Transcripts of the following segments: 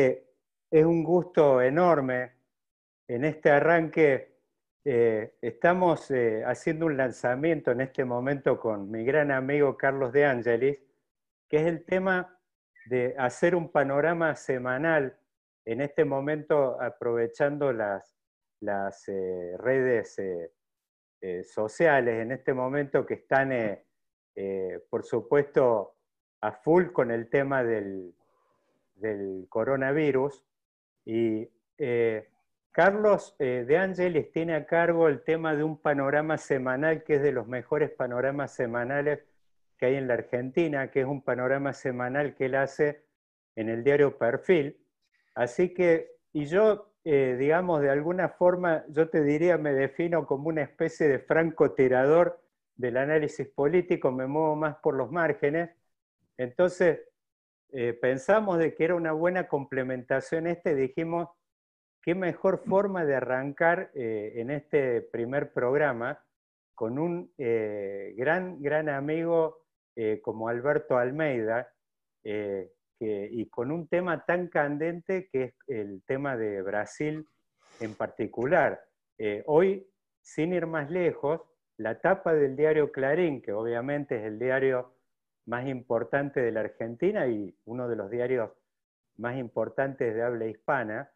Es un gusto enorme en este arranque. Eh, estamos eh, haciendo un lanzamiento en este momento con mi gran amigo Carlos de Angelis, que es el tema de hacer un panorama semanal en este momento aprovechando las, eh, redes sociales, en este momento que están, por supuesto, a full con el tema del, del coronavirus. Y eh, Carlos eh, de Ángeles tiene a cargo el tema de un panorama semanal que es de los mejores panoramas semanales que hay en la Argentina, que es un panorama semanal que él hace en el diario Perfil. Así que, y yo, eh, digamos, de alguna forma, yo te diría, me defino como una especie de francotirador del análisis político, me muevo más por los márgenes. Entonces, eh, pensamos de que era una buena complementación este, dijimos, qué mejor forma de arrancar eh, en este primer programa con un eh, gran, gran amigo como Alberto Almeida, y con un tema tan candente que es el tema de Brasil en particular. hoy, sin ir más lejos, la tapa del diario Clarín, que obviamente es el diario más importante de la Argentina y uno de los diarios más importantes de habla hispana,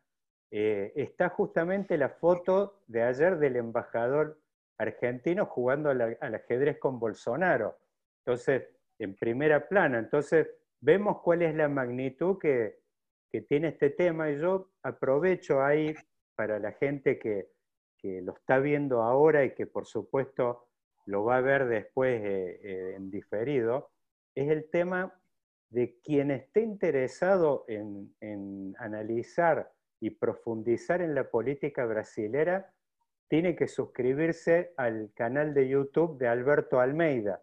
eh, está justamente la foto de ayer del embajador argentino jugando al, ajedrez con Bolsonaro. Entonces, en primera plana. Entonces, vemos cuál es la magnitud que, tiene este tema y yo aprovecho ahí para la gente que, lo está viendo ahora y que por supuesto lo va a ver después eh, eh, en diferido, es el tema de quien esté interesado en, analizar y profundizar en la política brasilera, tiene que suscribirse al canal de YouTube de Alberto Almeida.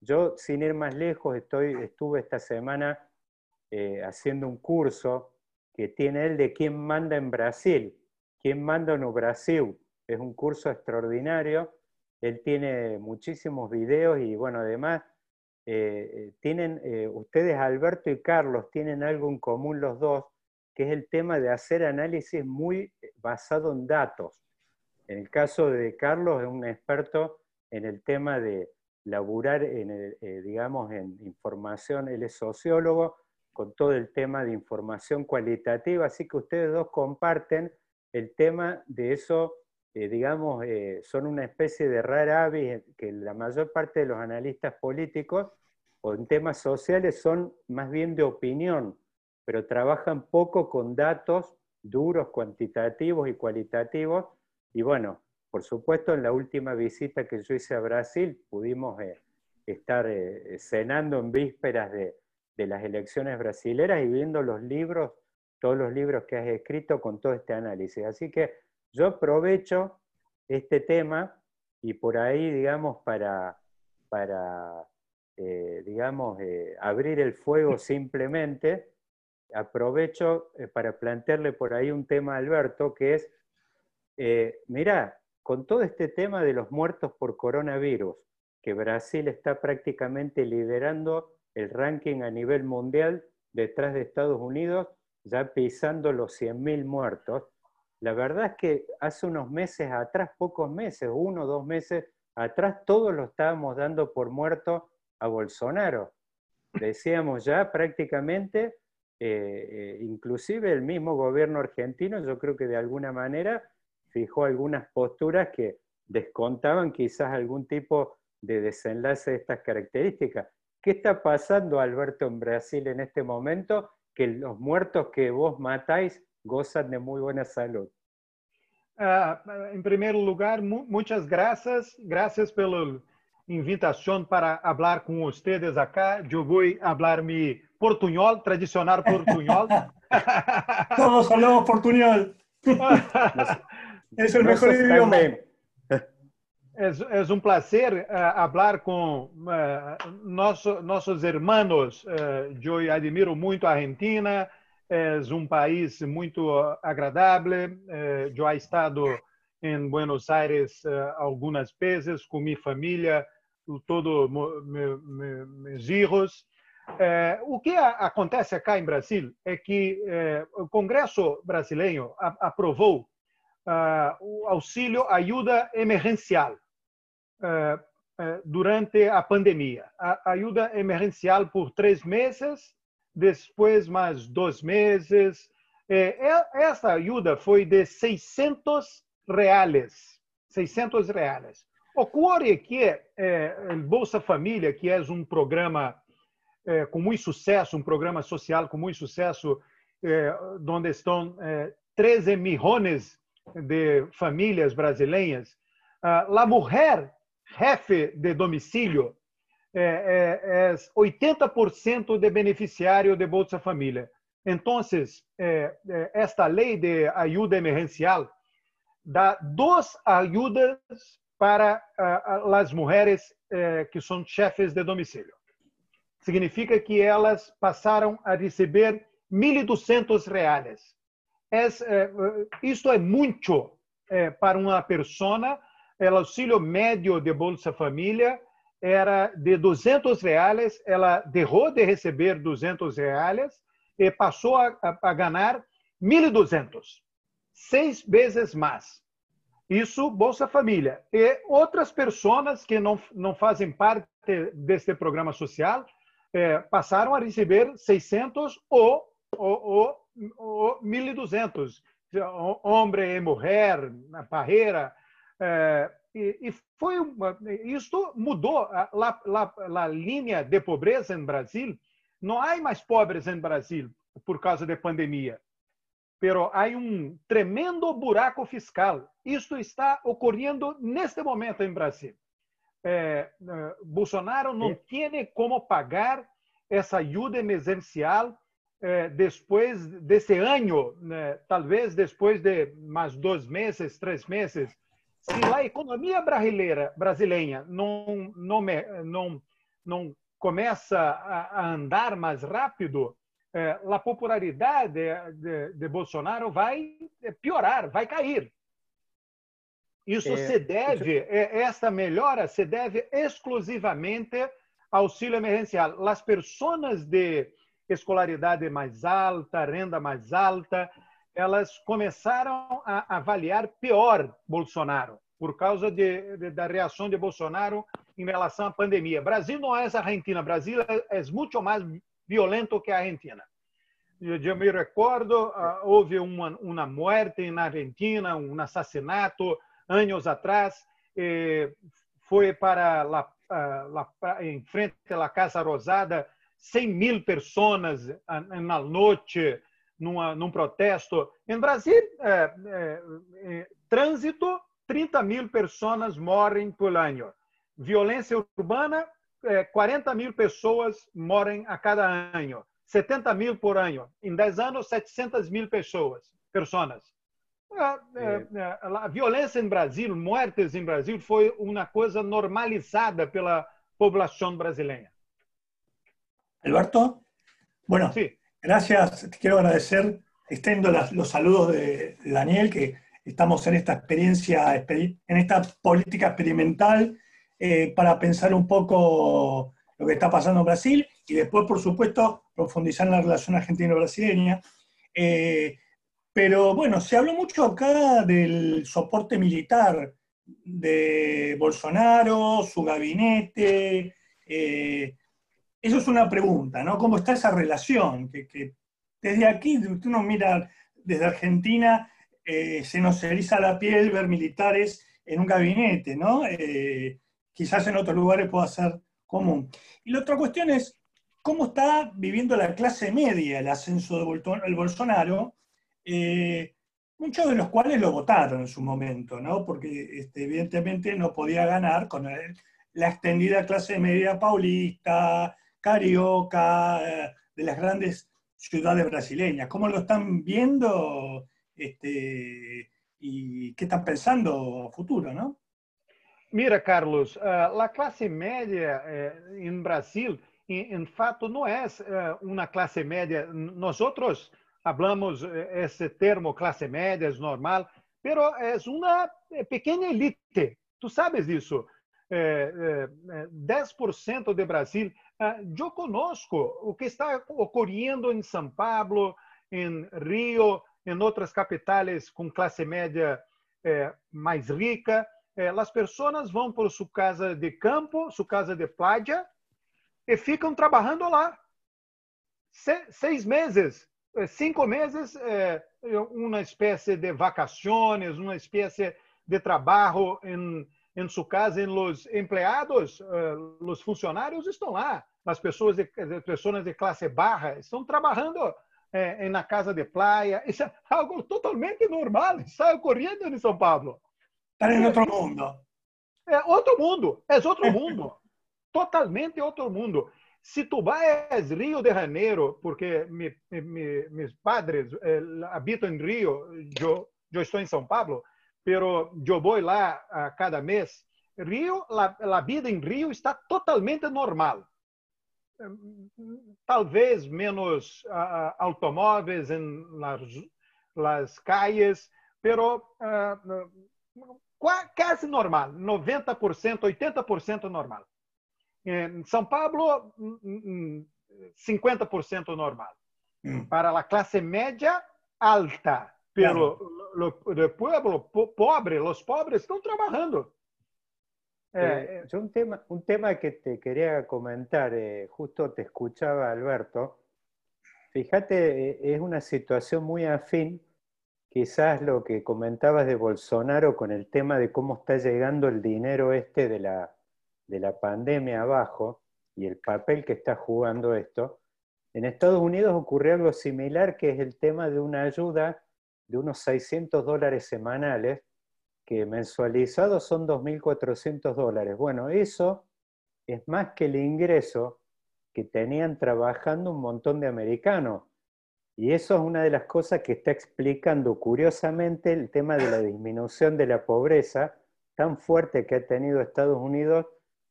Yo, sin ir más lejos, estoy, estuve esta semana eh, haciendo un curso que tiene él de quién manda en Brasil, quién manda en Brasil. Es un curso extraordinario. Él tiene muchísimos videos y, bueno, además eh, eh, tienen, eh, ustedes, Alberto y Carlos, tienen algo en común los dos, que es el tema de hacer análisis muy basado en datos. En el caso de Carlos, es un experto en el tema de laburar, en digamos, en información, él es sociólogo, con todo el tema de información cualitativa, así que ustedes dos comparten el tema de eso digamos, son una especie de rara avis que la mayor parte de los analistas políticos o en temas sociales son más bien de opinión, pero trabajan poco con datos duros, cuantitativos y cualitativos. Y bueno, por supuesto, en la última visita que yo hice a Brasil pudimos estar cenando en vísperas de, de las elecciones brasileras y viendo los libros, todos los libros que has escrito con todo este análisis. Así que yo aprovecho este tema y por ahí, digamos, para, para eh, digamos, eh, abrir el fuego simplemente, aprovecho eh, para plantearle por ahí un tema a Alberto, que es, mira, con todo este tema de los muertos por coronavirus, que Brasil está prácticamente liderando el ranking a nivel mundial detrás de Estados Unidos, ya pisando los 100.000 muertos, la verdad es que hace unos meses atrás, pocos meses, uno o dos meses atrás, todos lo estábamos dando por muerto a Bolsonaro. Decíamos ya prácticamente, eh, eh, inclusive el mismo gobierno argentino, yo creo que de alguna manera fijó algunas posturas que descontaban quizás algún tipo de desenlace de estas características. ¿Qué está pasando, Alberto, en Brasil en este momento? Que los muertos que vos matáis gozan de muy buena salud. Ah, en primer lugar, muchas gracias. Gracias pelo invitação para falar com vocês acá. Eu vou falar mi portunhol, tradicional portunhol. Todos falamos portunhol. es el mejor idioma. É, um prazer uh, falar com uh, nosso, nossos irmãos. Uh, eu admiro muito a Argentina. É um país muito agradável. Uh, eu he estado em Buenos Aires uh, algumas vezes com minha família, todos meus filhos. É, o que a, acontece acá em Brasil é que é, o Congresso brasileiro aprovou o auxílio ajuda emergencial durante a pandemia. A ajuda emergencial por três meses, depois mais dois meses. É, essa ajuda foi de 600 reais. 600 reais. Ocorre que é, o Bolsa Família, que é um programa é, com muito sucesso, um programa social com muito sucesso, é, onde estão é, 13 milhões de famílias brasileiras, a mulher jefe de domicílio é, é, é 80% de beneficiário de Bolsa Família. Então, é, é, esta lei de ajuda emergencial dá duas ajudas para as mulheres é, que são chefes de domicílio. Significa que elas passaram a receber 1.200 reais. É, isto é muito para uma pessoa. O auxílio médio de Bolsa Família era de 200 reais. Ela deixou de receber 200 reais e passou a, a, a ganhar 1.200, seis vezes mais. Isso, Bolsa Família. E outras pessoas que não, não fazem parte deste programa social é, passaram a receber 600 ou, ou, ou, ou 1.200. Homem e mulher, na barreira. É, e, e, foi uma, isto mudou a, a, a linha de pobreza em Brasil não há mais pobres em Brasil por causa da pandemia, pero há um tremendo buraco fiscal. Isto está ocorrendo neste momento em Brasil. É, é, Bolsonaro não tem como pagar essa ajuda emergencial é, depois desse ano, né, talvez depois de mais dois meses, três meses. Se a economia brasileira, brasileira não, não, não, não começa a, andar mais rápido, eh, a popularidade de, de, Bolsonaro vai piorar, vai cair. Isso é, se deve, isso... esta melhora se deve exclusivamente ao auxílio emergencial. As pessoas de escolaridade mais alta, renda mais alta, elas começaram a avaliar pior Bolsonaro por causa de, de, da reação de Bolsonaro em relação à pandemia. Brasil não é a Argentina, Brasil é, é muito mais violento que a Argentina. Eu me recordo, uh, houve uma, uma morte na Argentina, um assassinato anos atrás, eh, foi para la, uh, em frente à Casa Rosada 100 mil pessoas na noite numa, num protesto. Em Brasil, eh, eh, trânsito 30 mil pessoas morrem por ano. Violência urbana, 40 é, mil pessoas morrem a cada ano. 70 mil por ano. Em 10 anos, 700 mil pessoas. pessoas. A, é. É, a, violência em Brasil, mortes em Brasil, foi uma coisa normalizada pela população brasileira. Alberto, bueno, sí. Gracias. Te quiero agradecer. Extendo los saludos de Daniel, que estamos en esta experiencia, en esta política experimental eh, para pensar un poco lo que está pasando en Brasil y después, por supuesto, profundizar en la relación argentino-brasileña. Eh, pero bueno, se habló mucho acá del soporte militar de Bolsonaro, su gabinete. Eh, eso es una pregunta, ¿no? ¿Cómo está esa relación? Que, desde aquí, uno mira desde Argentina eh, se nos eriza la piel ver militares en un gabinete, ¿no? Eh, quizás en otros lugares pueda ser común. Y la otra cuestión es, ¿cómo está viviendo la clase media el ascenso de Bolsonaro? Eh, muchos de los cuales lo votaron en su momento, ¿no? Porque este, evidentemente no podía ganar con la extendida clase media paulista, carioca, de las grandes ciudades brasileñas. ¿Cómo lo están viendo este, y qué están pensando futuro, ¿no? Mira, Carlos, a classe média em Brasil, em fato, não é uma classe média. Nós outros falamos esse termo classe média, é normal, mas é uma pequena elite. Tu sabes disso? 10% de Brasil eu conosco o que está ocorrendo em São Paulo, em Rio, em outras capitais com classe média eh, mais rica. Eh, as pessoas vão para sua casa de campo, sua casa de playa, e ficam trabalhando lá. Se, seis meses, eh, cinco meses, uma espécie de vacações, uma espécie de trabalho em, em sua casa, em los empleados, eh, os funcionários estão lá. As pessoas de, pessoas de classe barra estão trabalhando eh, na casa de praia. Isso é algo totalmente normal, está ocorrendo em São Paulo. Está em outro mundo. É outro mundo, é outro mundo. totalmente outro mundo. Se tu vais Rio de Janeiro, porque me, me, meus padres eh, habitam em Rio, eu, eu estou em São Paulo, pero eu vou lá a cada mês. Rio, a vida em Rio está totalmente normal. Talvez menos uh, automóveis las calles, pero uh, quase normal, 90%, 80% normal. Em São Paulo, 50% normal. Hum. Para a classe média alta, pero lo, lo, pueblo pobre, los pobres estão trabalhando. Eh, yo un tema, un tema que te quería comentar, eh, justo te escuchaba Alberto, fíjate, eh, es una situación muy afín, quizás lo que comentabas de Bolsonaro con el tema de cómo está llegando el dinero este de la, de la pandemia abajo y el papel que está jugando esto. En Estados Unidos ocurrió algo similar, que es el tema de una ayuda de unos 600 dólares semanales que mensualizados son 2.400 dólares. Bueno, eso es más que el ingreso que tenían trabajando un montón de americanos. Y eso es una de las cosas que está explicando curiosamente el tema de la disminución de la pobreza tan fuerte que ha tenido Estados Unidos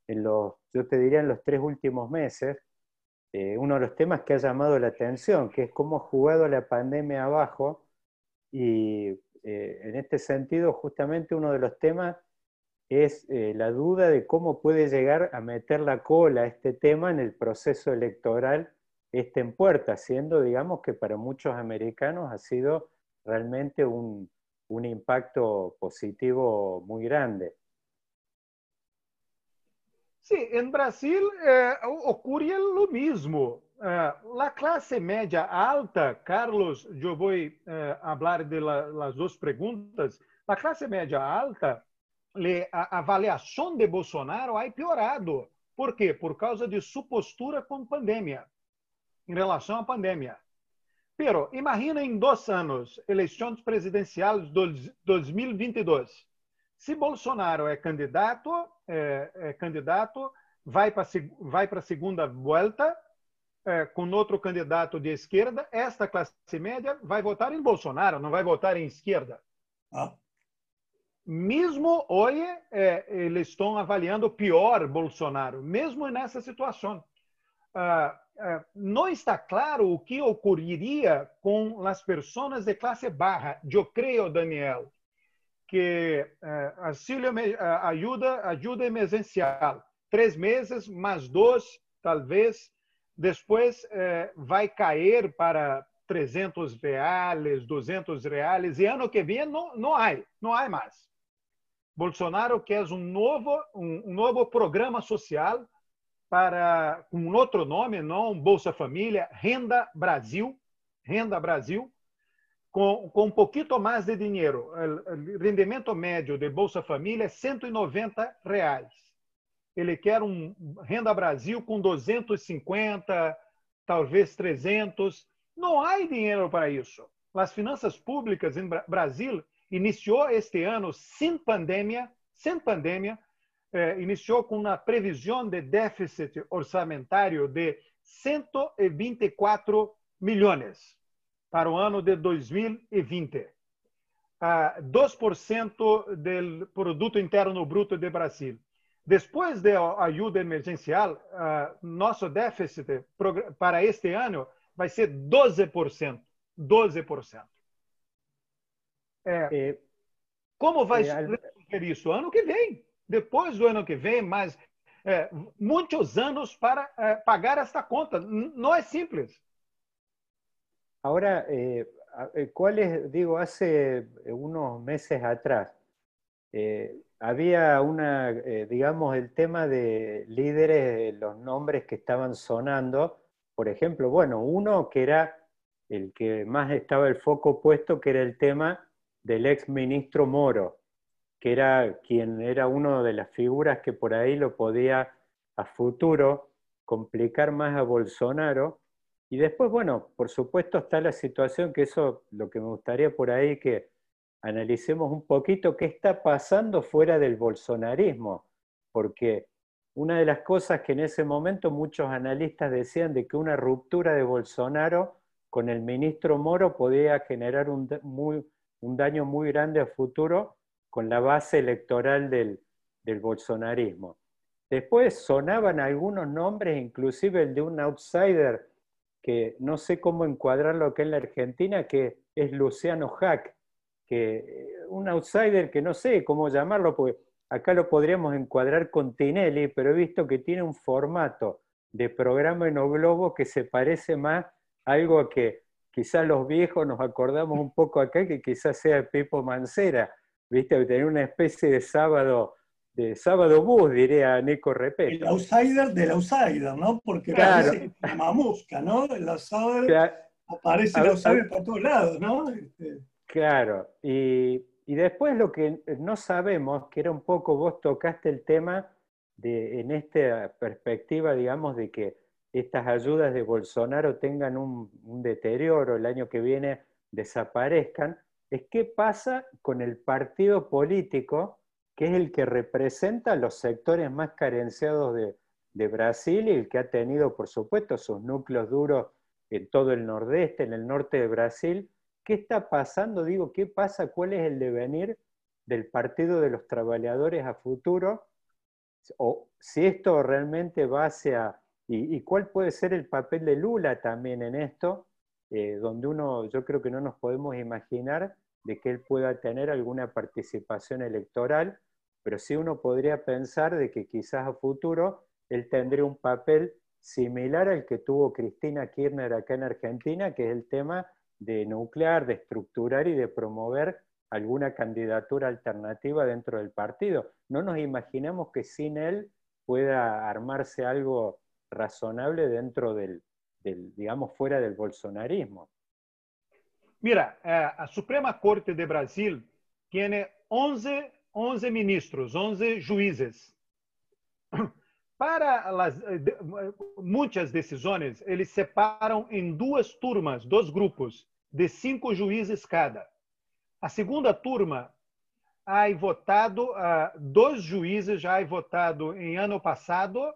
en los, yo te diría, en los tres últimos meses. Eh, uno de los temas que ha llamado la atención, que es cómo ha jugado la pandemia abajo y eh, en este sentido, justamente uno de los temas es eh, la duda de cómo puede llegar a meter la cola este tema en el proceso electoral este en puerta, siendo, digamos, que para muchos americanos ha sido realmente un, un impacto positivo muy grande. Sí, en Brasil eh, ocurre lo mismo. Uh, a classe média alta, Carlos, eu vou uh, falar de las duas perguntas. A classe média alta, le, a avaliação de Bolsonaro ha piorado. Por quê? Por causa de sua postura com pandemia, em relação à pandemia. Pero, imagina em dois anos, eleições presidenciais de 2022. Se Bolsonaro é candidato, é, é candidato, vai para vai a segunda volta, é, com outro candidato de esquerda, esta classe média vai votar em Bolsonaro, não vai votar em esquerda. Ah. Mesmo hoje, é, eles estão avaliando pior Bolsonaro, mesmo nessa situação. Ah, ah, não está claro o que ocorreria com as pessoas de classe baixa. Eu creio, Daniel, que ah, auxílio, ajuda, ajuda emergencial, três meses, mais dois, talvez, depois eh, vai cair para 300 reais, 200 reais, e ano que vem não, não há, não há mais. Bolsonaro quer um novo, um, um novo programa social para com um outro nome, não Bolsa Família, Renda Brasil, Renda Brasil, com, com um pouquinho mais de dinheiro. O rendimento médio de Bolsa Família é 190 reais ele quer um Renda Brasil com 250, talvez 300. Não há dinheiro para isso. As finanças públicas em Brasil iniciou este ano sem pandemia, sem pandemia, eh, iniciou com uma previsão de déficit orçamentário de 124 milhões para o ano de 2020. Ah, 2% do produto interno bruto de Brasil. Depois da ajuda emergencial, uh, nosso déficit para este ano vai ser 12%. 12%. É, é, como vai é, ser isso? Ano que vem. Depois do ano que vem, mas é, muitos anos para é, pagar esta conta. Não é simples. Agora, ¿cuáles, digo, hace unos meses atrás, eh, había una, eh, digamos, el tema de líderes, los nombres que estaban sonando, por ejemplo, bueno, uno que era el que más estaba el foco puesto, que era el tema del ex ministro Moro, que era quien era uno de las figuras que por ahí lo podía a futuro complicar más a Bolsonaro. Y después, bueno, por supuesto está la situación, que eso lo que me gustaría por ahí que analicemos un poquito qué está pasando fuera del bolsonarismo, porque una de las cosas que en ese momento muchos analistas decían de que una ruptura de Bolsonaro con el ministro Moro podía generar un, daño muy grande a futuro con la base electoral del, del bolsonarismo. Después sonaban algunos nombres, inclusive el de un outsider, que no sé cómo encuadrarlo aquí en la Argentina, que es Luciano Hack, que eh, un outsider que no sé cómo llamarlo, porque acá lo podríamos encuadrar con Tinelli, pero he visto que tiene un formato de programa en O Globo que se parece más a algo que quizás los viejos nos acordamos un poco acá, que quizás sea Pipo Mancera, viste, tenía una especie de sábado, de sábado bus, diría Nico Repeto. El outsider del outsider, ¿no? Porque claro. la mamusca, ¿no? El outsider, aparece el outsider por todos lados, ¿no? Este, claro, y después lo que no sabemos, que era un poco, vos tocaste el tema de, en esta perspectiva, digamos, de que estas ayudas de Bolsonaro tengan un, deterioro, el año que viene desaparezcan, es qué pasa con el partido político, que es el que representa los sectores más carenciados de, de Brasil y el que ha tenido, por supuesto, sus núcleos duros en todo el nordeste, en el norte de Brasil, ¿Qué está pasando? Digo, ¿qué pasa? ¿Cuál es el devenir del Partido de los Trabajadores a futuro? O si esto realmente va hacia... Y, cuál puede ser el papel de Lula también en esto, eh, donde uno, yo creo que no nos podemos imaginar de que él pueda tener alguna participación electoral, pero sí uno podría pensar de que quizás a futuro él tendría un papel similar al que tuvo Cristina Kirchner acá en Argentina, que es el tema de nuclear, de estructurar y de promover alguna candidatura alternativa dentro del partido. No nos imaginamos que sin él pueda armarse algo razonable dentro del, digamos, fuera del bolsonarismo. Mira, la eh, Suprema Corte de Brasil tiene 11, 11 ministros, 11 juízes. Para las, eh, muitas decisões, eles separam em duas turmas, dois grupos de cinco juízes cada. A segunda turma há votado, uh, dois juízes já há votado em ano passado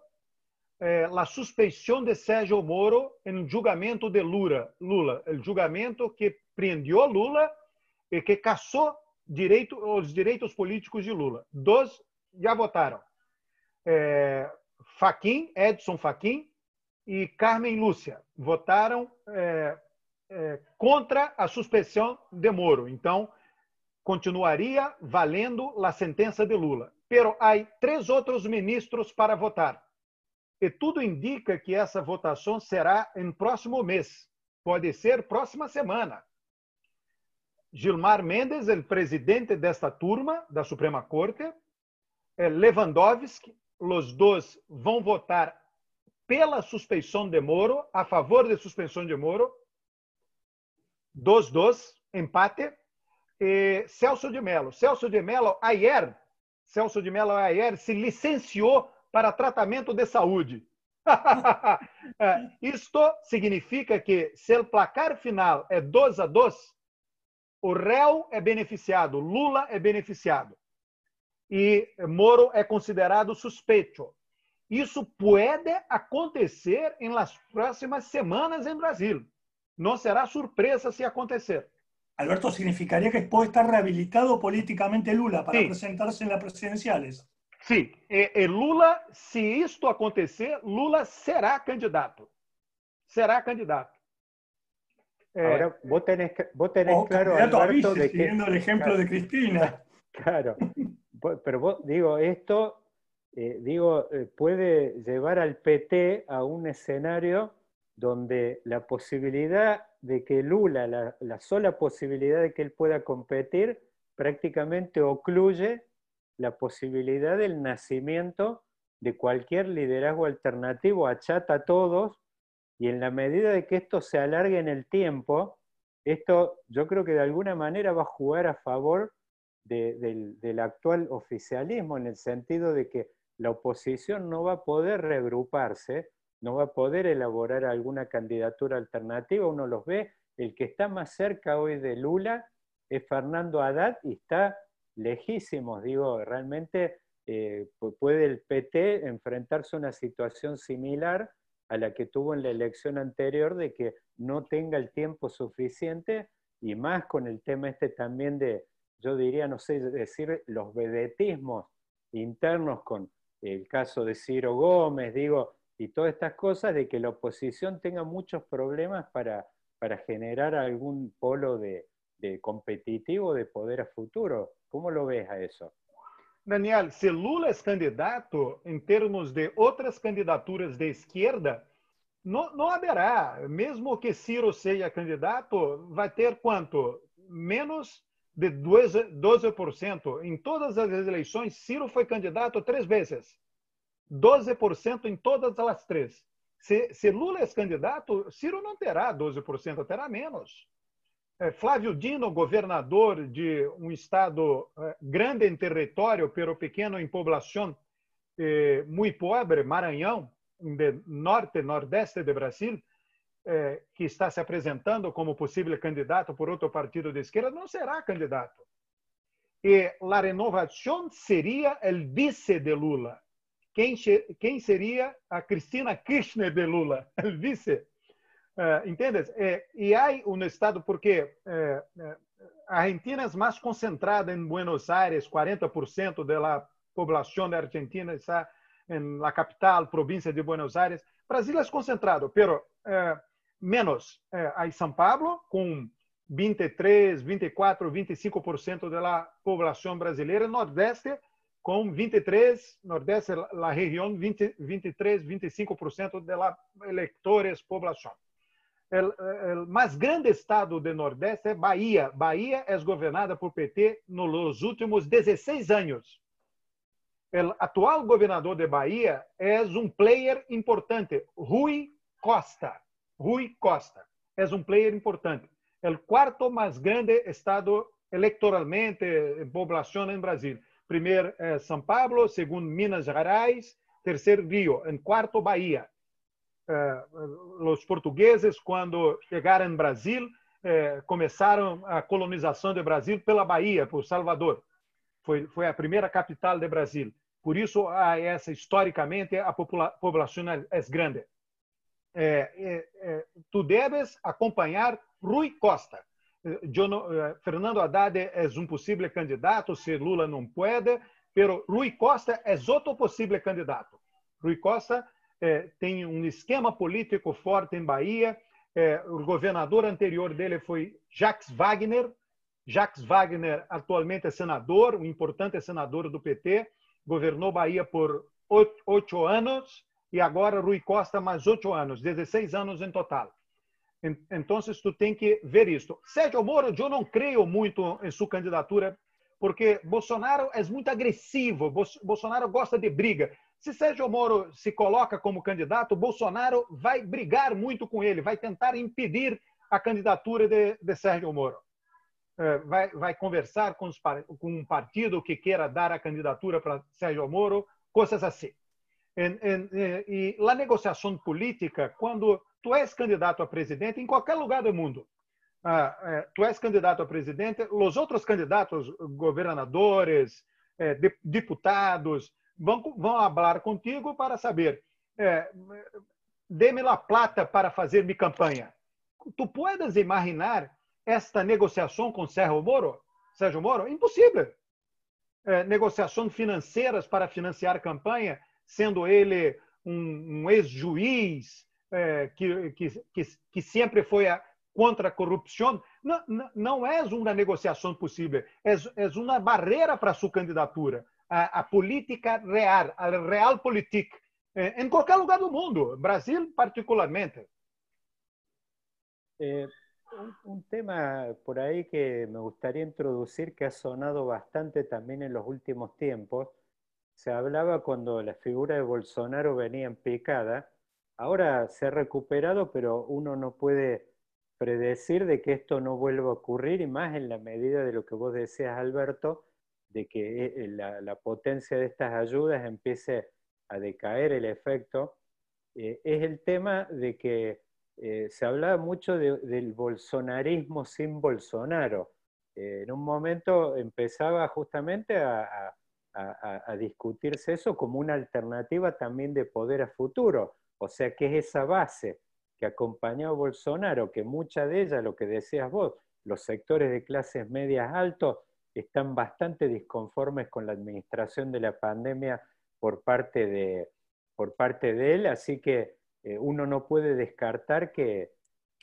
eh, a suspeição de Sérgio Moro em julgamento de Lula, Lula, o julgamento que prendeu Lula e que caçou direito, os direitos políticos de Lula. Dois já votaram. Eh, Faquin, Edson Faquin e Carmen Lúcia votaram eh, é, contra a suspensão de Moro. Então, continuaria valendo a sentença de Lula. Pero há três outros ministros para votar. E tudo indica que essa votação será em próximo mês. Pode ser próxima semana. Gilmar Mendes, o presidente desta turma da Suprema Corte, Lewandowski, os dois vão votar pela suspensão de Moro, a favor da suspensão de Moro, 2-2, empate. E Celso de Mello. Celso de Mello, ayer, Celso de Mello ayer se licenciou para tratamento de saúde. É, isto significa que se o placar final é 2 a 2, o réu é beneficiado, Lula é beneficiado. E Moro é considerado suspeito. Isso pode acontecer em las próximas semanas em Brasil. No será sorpresa si acontecer. Alberto, significaría que puede estar rehabilitado políticamente Lula para presentarse en las presidenciales. Sí, el e Lula, si esto acontecer, Lula será candidato. Será candidato. Ahora, vos tenés, vos tenés claro, Alberto, de que... Siguiendo el ejemplo de Cristina. Claro, pero vos, digo, esto eh, digo, eh, puede llevar al PT a un escenario donde la posibilidad de que Lula, la, sola posibilidad de que él pueda competir, prácticamente ocluye la posibilidad del nacimiento de cualquier liderazgo alternativo, achata a todos, y en la medida de que esto se alargue en el tiempo, esto yo creo que de alguna manera va a jugar a favor del, del actual oficialismo, en el sentido de que la oposición no va a poder reagruparse, no va a poder elaborar alguna candidatura alternativa, uno los ve, el que está más cerca hoy de Lula es Fernando Haddad y está lejísimos, digo, realmente eh, puede el PT enfrentarse a una situación similar a la que tuvo en la elección anterior de que no tenga el tiempo suficiente y más con el tema este también de, yo diría, no sé, decir, los vedetismos internos con el caso de Ciro Gómez, digo, y todas estas cosas, de que la oposición tenga muchos problemas para, para generar algún polo de, de competitivo de poder a futuro. ¿Cómo lo ves a eso? Daniel, se Lula é candidato, em termos de outras candidaturas de esquerda, não, não haverá. Mesmo que Ciro seja candidato, vai ter quanto? Menos de 12%. 12%. Em todas as eleições, Ciro foi candidato três vezes. 12% em todas as três. Se, se Lula é candidato, Ciro não terá 12%, terá menos. É, Flávio Dino, governador de um estado é, grande em território, pero pequeno em população, eh, muito pobre, Maranhão, de norte, nordeste de Brasil, que está se apresentando como possível candidato por outro partido de esquerda, não será candidato. E a renovação seria o vice de Lula. Quem, quem seria a Cristina Kirchner de Lula? Vice Uh. Eh, y hay un estado, porque eh, eh, Argentina es más concentrada en Buenos Aires, 40% de la población de Argentina está en la capital, provincia de Buenos Aires. Brasil es concentrado, pero eh, menos. Eh, hay São Paulo, con 23, 24, 25% de la población brasileira, Nordeste, com 23, Nordeste, la região, 20, 23, 25% de la electores população o mais grande estado do Nordeste é Bahia. Bahia é governada por PT nos últimos 16 anos. O atual governador de Bahia é um player importante, Rui Costa. Rui Costa é um player importante. O quarto mais grande estado eleitoralmente em população em Brasil. Primeiro é São Paulo, segundo Minas Gerais, terceiro Rio, em quarto Bahia. Eh, os portugueses, quando chegaram em Brasil, eh, começaram a colonização do Brasil pela Bahia, por Salvador. Foi, foi a primeira capital do Brasil. Por isso, essa historicamente a população é grande. É, é, tu deves acompanhar Rui Costa. Fernando Haddad é um possível candidato, se Lula não pode, pero Rui Costa é outro possível candidato. Rui Costa é, tem um esquema político forte em Bahia. É, o governador anterior dele foi Jacques Wagner. Jacques Wagner atualmente é senador, um importante senador do PT, governou Bahia por oito anos e agora Rui Costa mais oito anos, 16 anos em total. Então, tu tem que ver isto. Sérgio Moro, eu não creio muito em sua candidatura, porque Bolsonaro é muito agressivo, Bolsonaro gosta de briga. Se Sérgio Moro se coloca como candidato, Bolsonaro vai brigar muito com ele, vai tentar impedir a candidatura de, de Sérgio Moro. É, vai, vai conversar com, os, com, um partido que queira dar a candidatura para Sérgio Moro, coisas assim. E, e a negociação política, quando tu és candidato a presidente em qualquer lugar do mundo, ah, é, tu és candidato a presidente, os outros candidatos, governadores, é, deputados, vão, vão falar contigo para saber, é, dê-me la plata para fazer minha campanha. Tu puedes imaginar esta negociação com Sérgio Moro? Sérgio Moro? Impossível. Negociações financeiras para financiar campanha, sendo ele um, um ex-juiz é, que, que, que, que, sempre foi a, contra a corrupção, não, não, é uma negociação possível, é, é uma barreira para sua candidatura a, a política real, a realpolitik, eh, em qualquer lugar do mundo, Brasil particularmente. Eh, un, tema por ahí que me gustaría introducir que ha sonado bastante también en los últimos tiempos. Se hablaba cuando la figura de Bolsonaro venía en picada. Ahora se ha recuperado, pero uno no puede predecir de que esto no vuelva a ocurrir y más en la medida de lo que vos decías, Alberto, de que eh, la, potencia de estas ayudas empiece a decaer el efecto. Eh, es el tema de que eh, se hablaba mucho del bolsonarismo sin Bolsonaro. Eh, en un momento empezaba justamente a, discutirse eso como una alternativa también de poder a futuro. O sea, que es esa base que acompañó a Bolsonaro, que mucha de ella, lo que decías vos, los sectores de clases medias altos están bastante disconformes con la administración de la pandemia por parte de, por parte de él, así que eh, uno no puede descartar que,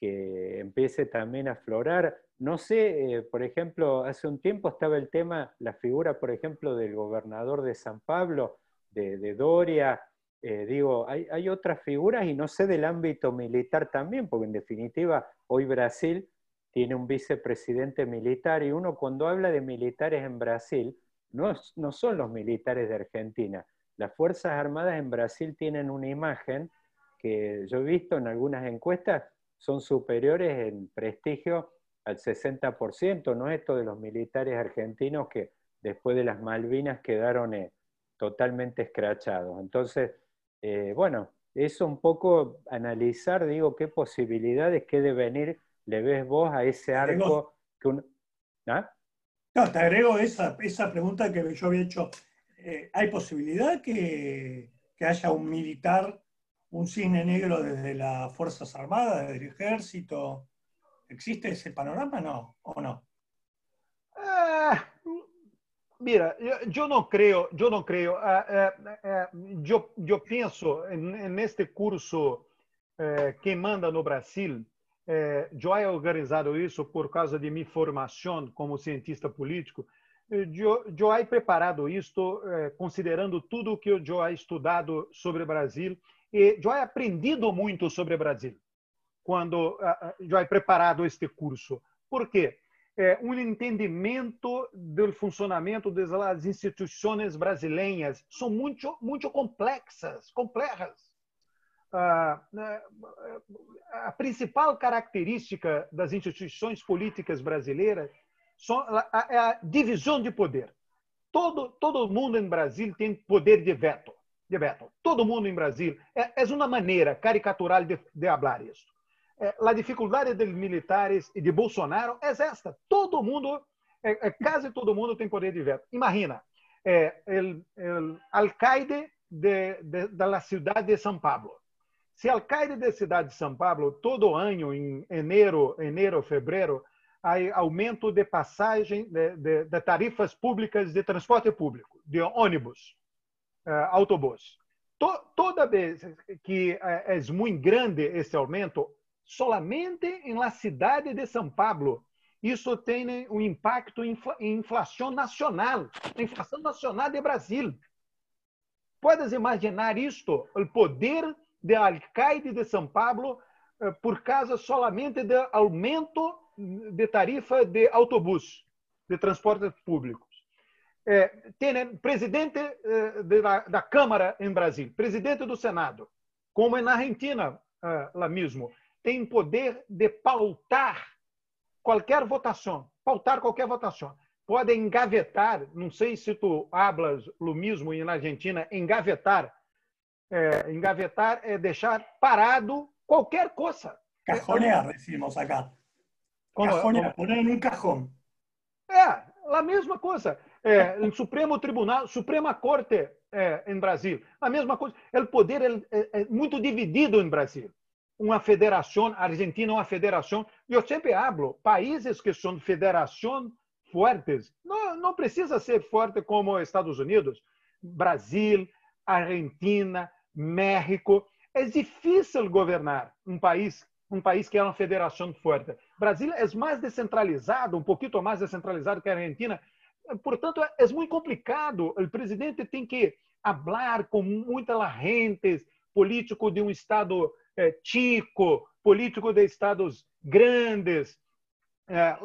empiece también a aflorar. No sé, eh, por ejemplo, hace un tiempo estaba el tema, la figura, por ejemplo, del gobernador de San Pablo, de, Doria. Eh, digo, hay, hay, otras figuras y no sé del ámbito militar también, porque en definitiva hoy Brasil tiene un vicepresidente militar y uno cuando habla de militares en Brasil, no, no son los militares de Argentina. Las Fuerzas Armadas en Brasil tienen una imagen que yo he visto en algunas encuestas son superiores en prestigio al 60%, no esto de los militares argentinos que después de las Malvinas quedaron eh, totalmente escrachados. Entonces, eh, bueno, eso un poco analizar, digo, qué posibilidades, qué devenir le ves vos a ese arco que ¿Ah? No, te agrego esa, esa pregunta que yo había hecho. Eh, ¿Hay posibilidad que, que haya un militar un cine negro desde las Fuerzas Armadas, desde el Ejército. ¿Existe ese panorama no? ¿O no? Ah, mira, yo, no creo, yo no creo. Ah, ah, ah, yo, yo pienso en, en este curso eh, que manda no Brasil, eh, yo he organizado isso por causa de minha formação como cientista político. Eu, eu he preparado isto eh, considerando tudo que eu he estudado sobre o Brasil e he aprendido muito sobre o Brasil quando he preparado este curso. Por quê? É um entendimento do funcionamento das instituições brasileiras são muito muito complexas, complexas. A principal característica das instituições políticas brasileiras é a divisão de poder. Todo todo mundo em Brasil tem poder de veto. Beto, todo mundo em Brasil, é, é uma maneira caricatural de, de isso. É, a dificuldade dos militares e de Bolsonaro é esta. Todo mundo, é, é, quase todo mundo tem poder de veto. Imagina, é, o alcaide de, de, da cidade de São Paulo. Se alcaide da cidade de São Paulo, todo ano, em enero, enero, fevereiro, há aumento de passagem de, de, de tarifas públicas de transporte público, de ônibus uh, autobús. To, toda vez que é, é muito grande esse aumento, solamente em cidade de São Paulo, isso tem um impacto em inflação nacional, inflação nacional de Brasil. Podes imaginar isto, o poder do alcaide de São Paulo eh, por causa solamente do aumento de tarifa de autobus, de transporte público é, tem presidente é, da, da, Câmara em Brasil, presidente do Senado, como é na Argentina é, lá mesmo, tem poder de pautar qualquer votação, pautar qualquer votação. Pode engavetar, não sei se tu hablas o mesmo na Argentina, engavetar. É, engavetar é deixar parado qualquer coisa. Cajonear, decimos acá. Cajonear, poner em um cajón. É, a mesma coisa é, em Supremo Tribunal, Suprema Corte é, em Brasil, a mesma coisa. O poder é, é, muito dividido em Brasil. Uma federação, a Argentina é uma federação. Eu sempre falo, países que são federação fortes, não, não precisa ser forte como Estados Unidos, Brasil, Argentina, México. É difícil governar um país um país que é uma federação forte. Brasil é mais descentralizado, um pouquinho mais descentralizado que a Argentina, portanto, é muito complicado. O presidente tem que falar com muitas larentes, político de um estado chico, político de estados grandes. Eh,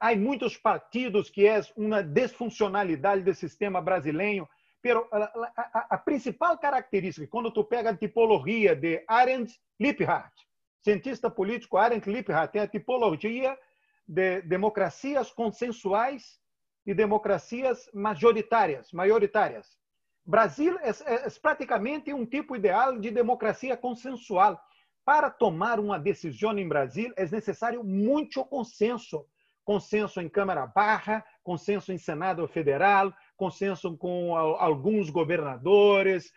há muitos partidos que é uma desfuncionalidade do sistema brasileiro. Pero a, a, principal característica, quando tu pega a tipologia de Arendt Lipphardt, cientista político Arendt Lipphardt, tem a tipologia de democracias consensuais e democracias majoritárias, maioritárias. Brasil é, é, é praticamente um tipo ideal de democracia consensual. Para tomar uma decisão em Brasil é necessário muito consenso. Consenso em Câmara Barra, consenso em Senado Federal, consenso com alguns governadores,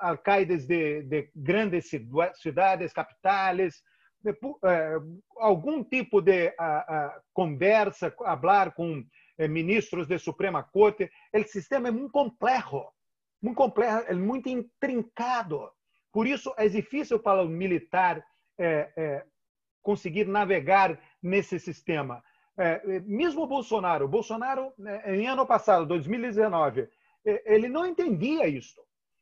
alcaides de, de grandes cidades, capitais, é, algum tipo de conversa, falar com ministros de Suprema Corte. O sistema é muito complexo, muito complexo, é muito intrincado. Por isso é difícil para o militar é, é, conseguir navegar nesse sistema. Mesmo o Bolsonaro, Bolsonaro, né, em ano passado, 2019, ele não entendia isso.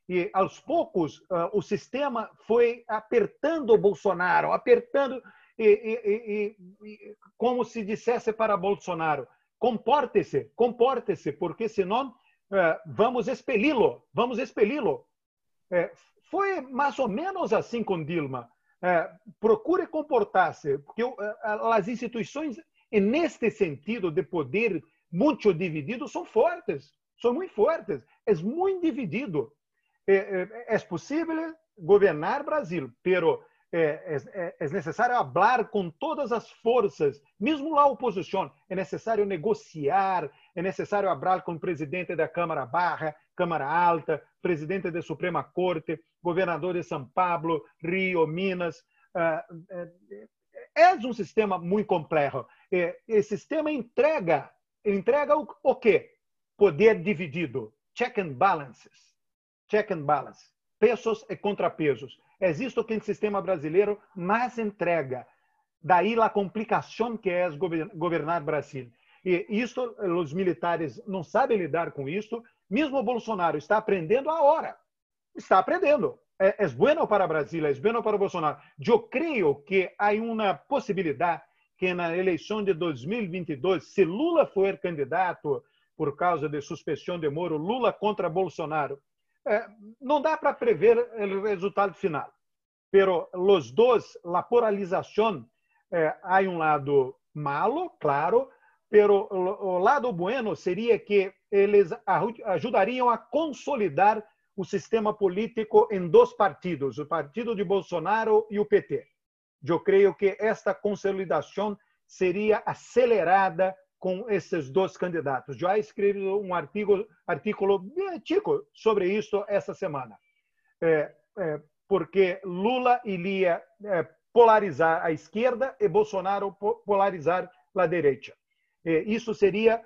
E aos poucos o sistema foi apertando o Bolsonaro, apertando, e, e, e, como se dissesse para Bolsonaro: comporte-se, comporte-se, porque senão vamos expeli-lo, vamos expeli-lo. foi mais ou menos assim com Dilma. procure comportar-se, porque as instituições neste sentido de poder muito dividido, são fortes, são muito fortes, é muito dividido. É, é, é possível governar Brasil, pero é, é, é necessário falar com todas as forças, mesmo a oposição. É necessário negociar, é necessário falar com o presidente da Câmara Barra, Câmara Alta, presidente da Suprema Corte, governador de São Paulo, Rio, Minas. Ah, é um sistema muito complexo. Esse sistema entrega, entrega o, o quê? Poder dividido, check and balances, check and balance, pesos e contrapesos. Existe o o sistema brasileiro mais entrega. Daí a complicação que é governar Brasil. E isso, os militares não sabem lidar com isso. Mesmo o Bolsonaro está aprendendo a hora. Está aprendendo é, é bueno para Brasil, é bueno para Bolsonaro. Eu creio que há uma possibilidade que na eleição de 2022, se Lula for candidato por causa de suspensão de Moro, Lula contra Bolsonaro, é, não dá para prever o resultado final. Pero os dois, a polarização, é, há um lado malo, claro, pero o lado bueno seria que eles ajudariam a consolidar o sistema político em dois partidos, o partido de Bolsonaro e o PT. Eu creio que esta consolidação seria acelerada com esses dois candidatos. Já escrevi um artigo, artículo chico sobre isso essa semana. É, é, porque Lula iria é, polarizar a esquerda e Bolsonaro polarizar a direita. É, isso seria,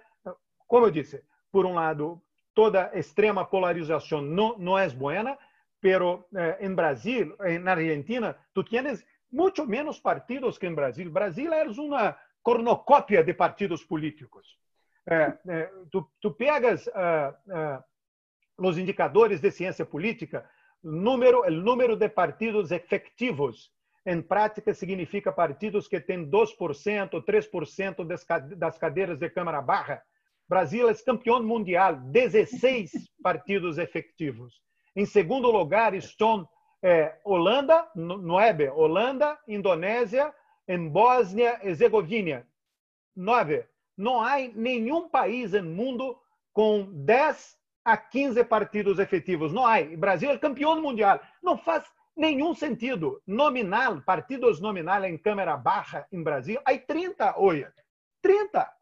como eu disse, por um lado, toda extrema polarização não, não é buena, pero eh, em Brasil, na Argentina, tu tienes muito menos partidos que em Brasil. Brasil é uma cornucópia de partidos políticos. Eh, eh, tu, tu, pegas os indicadores de ciência política, número, o número de partidos efetivos, em prática, significa partidos que têm 2%, 3% das cadeiras de Câmara Barra, Brasil é campeão mundial, 16 partidos efetivos. Em segundo lugar estão é, Holanda, nove, Holanda, Indonésia, em Bósnia e Herzegovina, nove. Não há nenhum país no mundo com 10 a 15 partidos efetivos. Não há. O Brasil é campeão mundial. Não faz nenhum sentido. Nominal, partidos nominal em Câmara Baixa em Brasil, há 30 hoje. 30.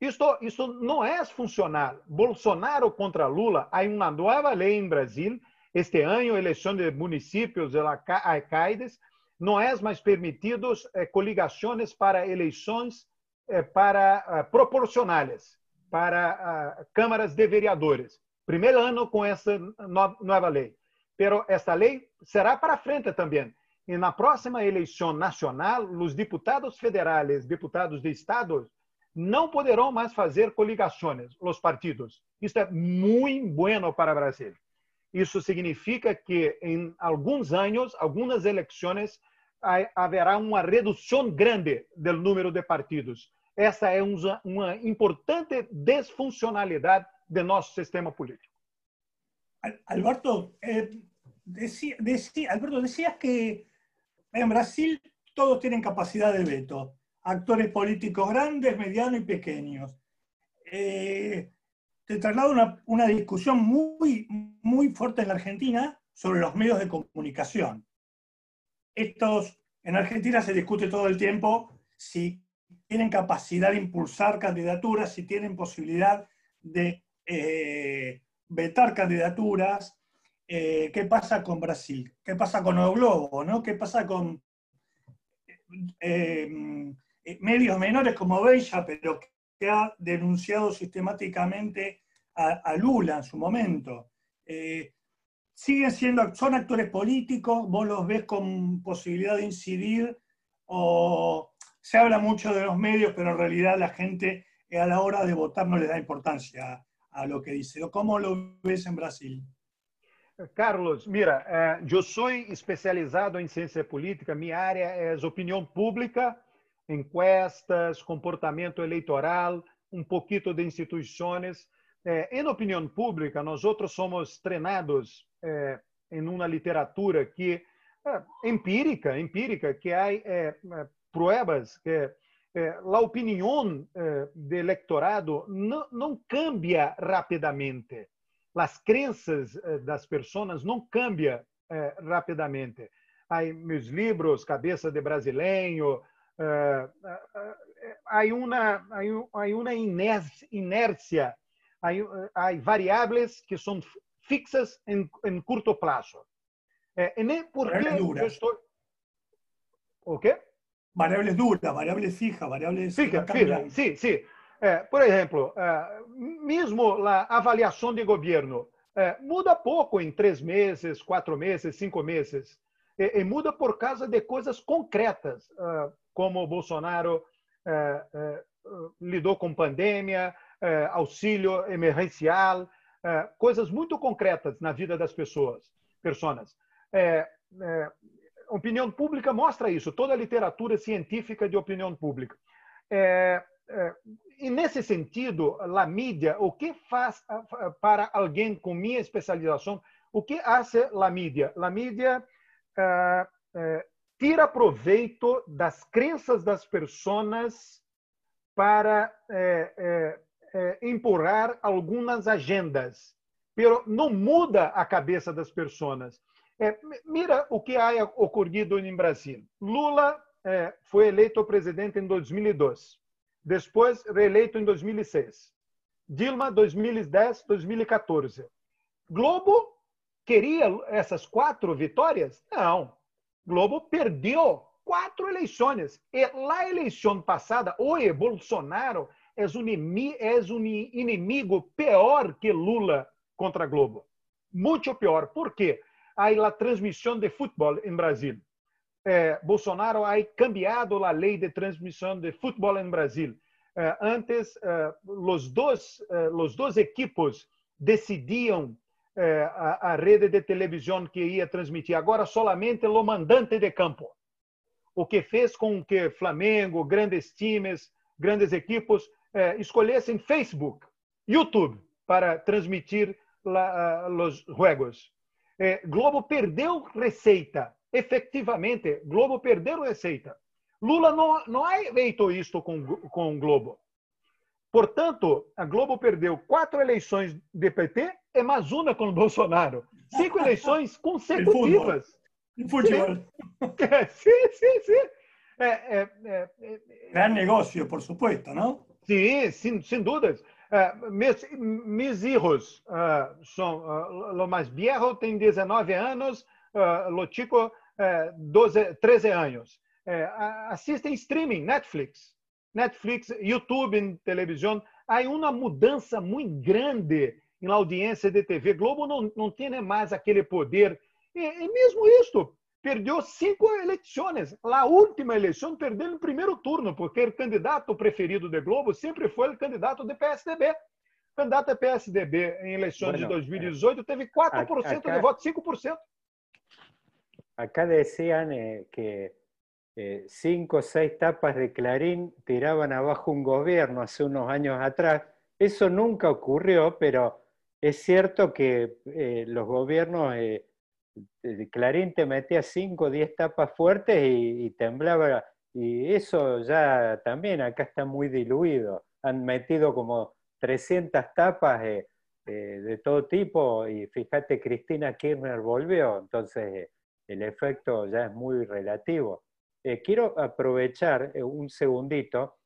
Isto, isso não é funcional. Bolsonaro contra Lula, há uma nova lei em Brasil, este ano, eleição de municípios, alcaides, não é mais permitidos eh, coligações para eleições eh, para ah, proporcionais, para ah, câmaras de vereadores. Primeiro ano com essa no, nova lei. Pero esta lei será para frente também. E na próxima eleição nacional, os deputados federais, deputados de estados, não poderão mais fazer coligações, os partidos. Isso é muito bueno para o Brasil. Isso significa que em alguns anos, algumas eleições, haverá uma redução grande do número de partidos. Essa é uma, uma importante desfuncionalidade de nosso sistema político. Alberto, eh, decía, Alberto, decías que en Brasil todos tienen capacidad de veto, actores políticos grandes, medianos y pequeños. Eh, te traslado una, una, discusión muy, muy fuerte en la Argentina sobre los medios de comunicación. Estos, en Argentina se discute todo el tiempo si tienen capacidad de impulsar candidaturas, si tienen posibilidad de eh, vetar candidaturas. Eh, ¿Qué pasa con Brasil? ¿Qué pasa con el Globo? ¿no? ¿Qué pasa con eh, medios menores como Bella, pero que ha denunciado sistemáticamente a, Lula en su momento? ¿Siguen siendo, son actores políticos? ¿Vos los ves con posibilidad de incidir? ¿O se habla mucho de los medios, pero en realidad la gente a la hora de votar no le da importancia a lo que dice. ¿Cómo lo ves en Brasil? Carlos, mira, eh, eu sou especializado em ciência política, minha área é opinião pública, encuestas, comportamento eleitoral, um pouquinho de instituições. Eh, em opinião pública, nós outros somos treinados eh, em uma literatura que empírica, empírica, que há provas que a opinião do eleitorado não, não cambia rapidamente. As crenças das pessoas não cambiam rapidamente. Há meus livros, Cabeça de Brasileiro, há uma, há uma inércia, há, variáveis que são fixas em, em curto prazo. É, porque eu estou... O quê? variables duras, variables fijas, variables... Fija, fija, sim, sim. É, por exemplo, é, mesmo a avaliação de governo é, muda pouco em três meses, quatro meses, cinco meses. E, e muda por causa de coisas concretas, é, como o Bolsonaro é, é, lidou com pandemia, auxílio emergencial, coisas muito concretas na vida das pessoas, pessoas opinião pública mostra isso, toda a literatura científica de opinião pública. E nesse sentido, a mídia, o que faz para alguém com minha especialização, o que faz a mídia? A mídia tira proveito das crenças das pessoas para é, é, é, empurrar algumas agendas, pero não muda a cabeça das pessoas. É, mira o que há ocorrido em Brasil. Lula é, foi eleito presidente em 2002, depois reeleito em 2006. Dilma, 2010, 2014. Globo queria essas quatro vitórias? Não. Globo perdeu quatro eleições. E na eleição passada, hoje, Bolsonaro é um, inimigo, é inimigo pior que Lula contra Globo. Muito pior. Por quê? a la transmissão de futebol em Brasil. Eh, Bolsonaro ha cambiado a lei de transmissão de futebol em Brasil. Eh, antes, eh, os dois, os dois equipos decidiam a, a, rede de televisão que ia transmitir. Agora, solamente o mandante de campo. O que fez com que Flamengo, grandes times, grandes equipos escolhessem Facebook, YouTube para transmitir la, os jogos. É, Globo perdeu receita. Efetivamente, Globo perdeu receita. Lula não, não ha feito isso com, com Globo. Portanto, a Globo perdeu quatro eleições de PT e mais uma com o Bolsonaro. Cinco eleições consecutivas. Em futebol. Sim, sim, sim. É, é, é, é, negócio, por supuesto, não? Sim, sem, sem dúvidas. Uh, mis, mis hijos uh, son, uh, lo mais viejo tem 19 anos, uh, lo chico 12, 13 anos. assistem streaming, Netflix, Netflix, YouTube televisão. Há uma mudança muito grande na audiência de TV. Globo não, não tem mais aquele poder. E, e mesmo isto, perdeu cinco eleições. A última eleição perdeu no primeiro turno, porque o candidato preferido de Globo sempre foi o candidato do PSDB. O candidato do PSDB em eleições bueno, de 2018 teve 4% acá, de voto, 5%. Acá decían eh, que eh, cinco o seis tapas de Clarín tiraban abajo un gobierno hace unos años atrás. Eso nunca ocurrió, pero es cierto que eh, los gobiernos, eh, Clarín te metía cinco o diez tapas fuertes y, temblaba, y eso ya también acá está muy diluido. Han metido como 300 tapas eh, de todo tipo y fíjate, Cristina Kirchner volvió, entonces el efecto ya es muy relativo. quiero aprovechar un segundito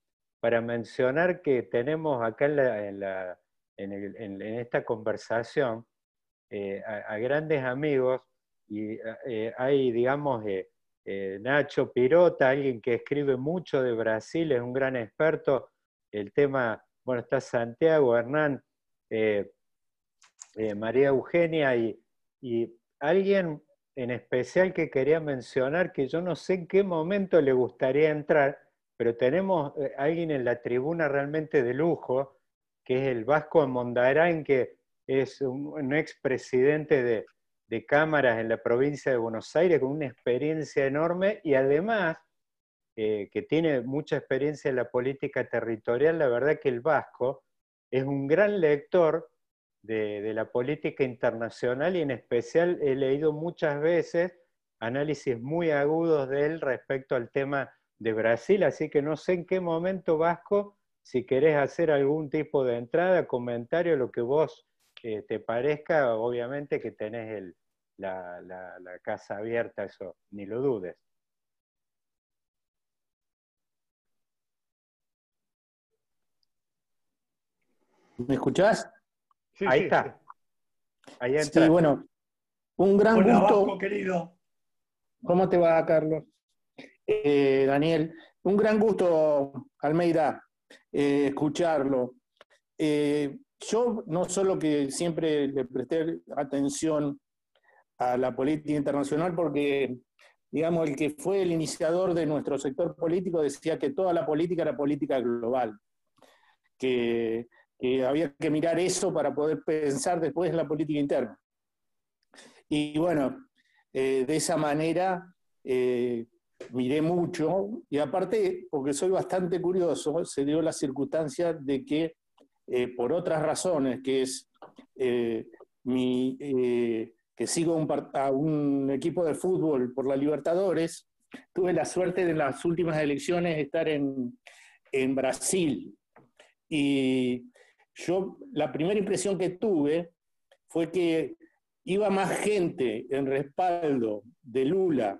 para mencionar que tenemos acá en la esta conversación eh, a, grandes amigos y eh, hay, digamos, eh, Nacho Pirota, alguien que escribe mucho de Brasil, es un gran experto. El tema, bueno, está Santiago, Hernán, María Eugenia y, y alguien en especial que quería mencionar que yo no sé en qué momento le gustaría entrar, pero tenemos alguien en la tribuna realmente de lujo, que es el Vasco Mondarain, que es un, expresidente de, de cámaras en la provincia de Buenos Aires con una experiencia enorme y además eh, que tiene mucha experiencia en la política territorial, la verdad que el Vasco es un gran lector de, de, la política internacional y en especial he leído muchas veces análisis muy agudos de él respecto al tema de Brasil, así que no sé en qué momento Vasco si querés hacer algún tipo de entrada, comentario, lo que vos eh, te parezca, obviamente que tenés el, la, la, casa abierta, eso ni lo dudes. ¿Me escuchás? Ahí está. Ahí está. Sí, bueno, un gran gusto. querido. ¿Cómo te va, Carlos? Eh, Daniel, un gran gusto, Almeida. Eh, escucharlo. Eh, yo no solo que siempre le presté atención a la política internacional porque, digamos, el que fue el iniciador de nuestro sector político decía que toda la política era política global, que, había que mirar eso para poder pensar después en la política interna. Y bueno, eh, de esa manera miré mucho y aparte, porque soy bastante curioso, se dio la circunstancia de que eh, por otras razones, que es eh, eh, que sigo un, a un equipo de fútbol por la Libertadores, tuve la suerte de en las últimas elecciones estar en, en Brasil. Y yo, la primera impresión que tuve fue que iba más gente en respaldo de Lula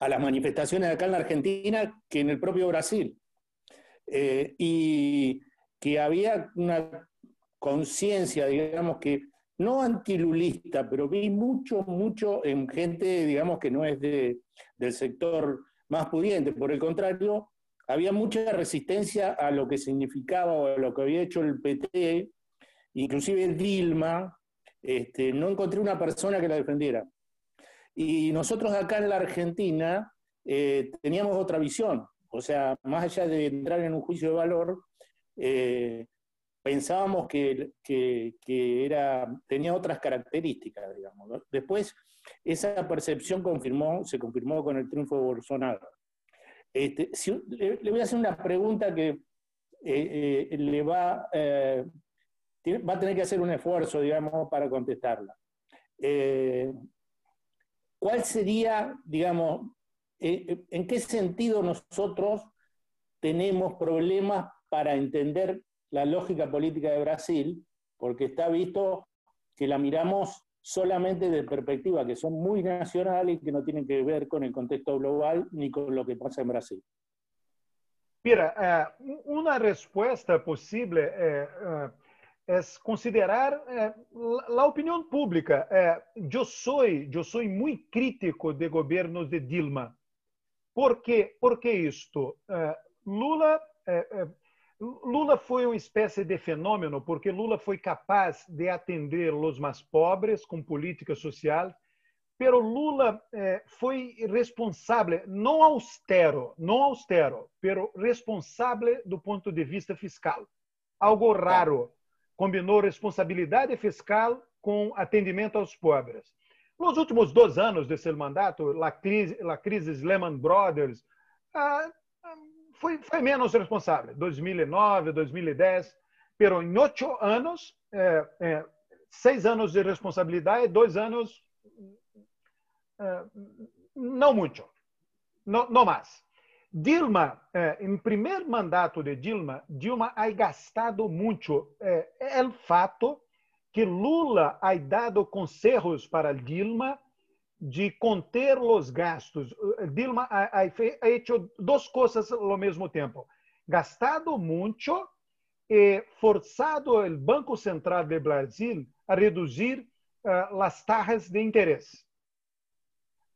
a las manifestaciones acá en la Argentina que en el propio Brasil. Eh, y que había una conciencia, digamos que no antilulista, pero vi mucho, mucho en gente, digamos, que no es de, del sector más pudiente. Por el contrario, había mucha resistencia a lo que significaba o a lo que había hecho el PT, inclusive Dilma, este, no encontré una persona que la defendiera. Y nosotros acá en la Argentina eh, teníamos otra visión, o sea, más allá de entrar en un juicio de valor, eh, pensábamos que, era, tenía otras características, digamos. Después, esa percepción confirmó, se confirmó con el triunfo de Bolsonaro. Este, le, voy a hacer una pregunta que eh, le va, va a tener que hacer un esfuerzo, digamos, para contestarla. ¿Cuál sería, digamos, eh, eh, en qué sentido nosotros tenemos problemas para entender la lógica política de Brasil? Porque está visto que la miramos solamente de perspectiva que son muy nacionales y que no tienen que ver con el contexto global ni con lo que pasa en Brasil. Mira, eh, una respuesta posible é considerar é, a opinião pública. É, eu sou eu sou muito crítico de governos de Dilma. Por quê? Por que isto? É, Lula é, é, Lula foi uma espécie de fenômeno porque Lula foi capaz de atender os mais pobres com política social, pero Lula eh, foi responsável, não austero, não austero, pero responsável do ponto de vista fiscal. Algo raro. Combinou responsabilidade fiscal com atendimento aos pobres. Nos últimos dois anos desse mandato, a crise, crise Lehman Brothers, ah, foi, foi menos responsável. 2009, 2010, pero em oito anos, é, é, seis anos de responsabilidade, dois anos eh, não muito, não mais. Dilma, eh, em primeiro mandato de Dilma, Dilma ha gastado muito. É, é o fato que Lula ha dado conselhos para Dilma de conter os gastos. Dilma ha, feito duas coisas ao mesmo tempo: gastado muito e forçado o Banco Central do Brasil a reduzir uh, as taxas de interesse.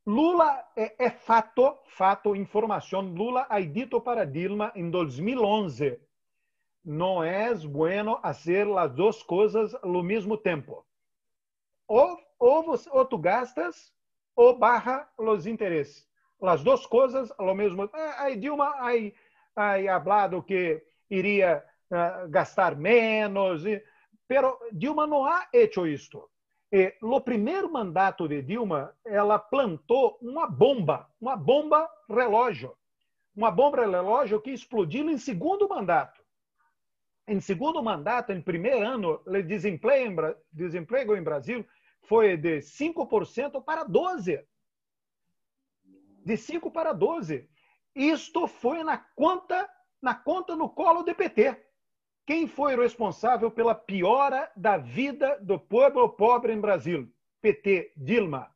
Lula é, é, fato, fato, informação. Lula ha dito para Dilma em 2011: não é bueno fazer as duas coisas ao mesmo tempo. Ou, ou, você, ou tu gastas ou barra os interesses. As duas coisas ao mesmo tempo. Aí Dilma ha falado que iria uh, gastar menos, e, pero Dilma não ha hecho isto. E, no primeiro mandato de Dilma, ela plantou uma bomba, uma bomba relógio. Uma bomba relógio que explodiu em segundo mandato. Em segundo mandato, em primeiro ano, o desemprego, desemprego em Brasil foi de 5% para 12%. De 5% para 12%. Isto foi na conta, na conta no colo do PT. Quem foi responsável pela piora da vida do povo pobre em Brasil? PT, Dilma.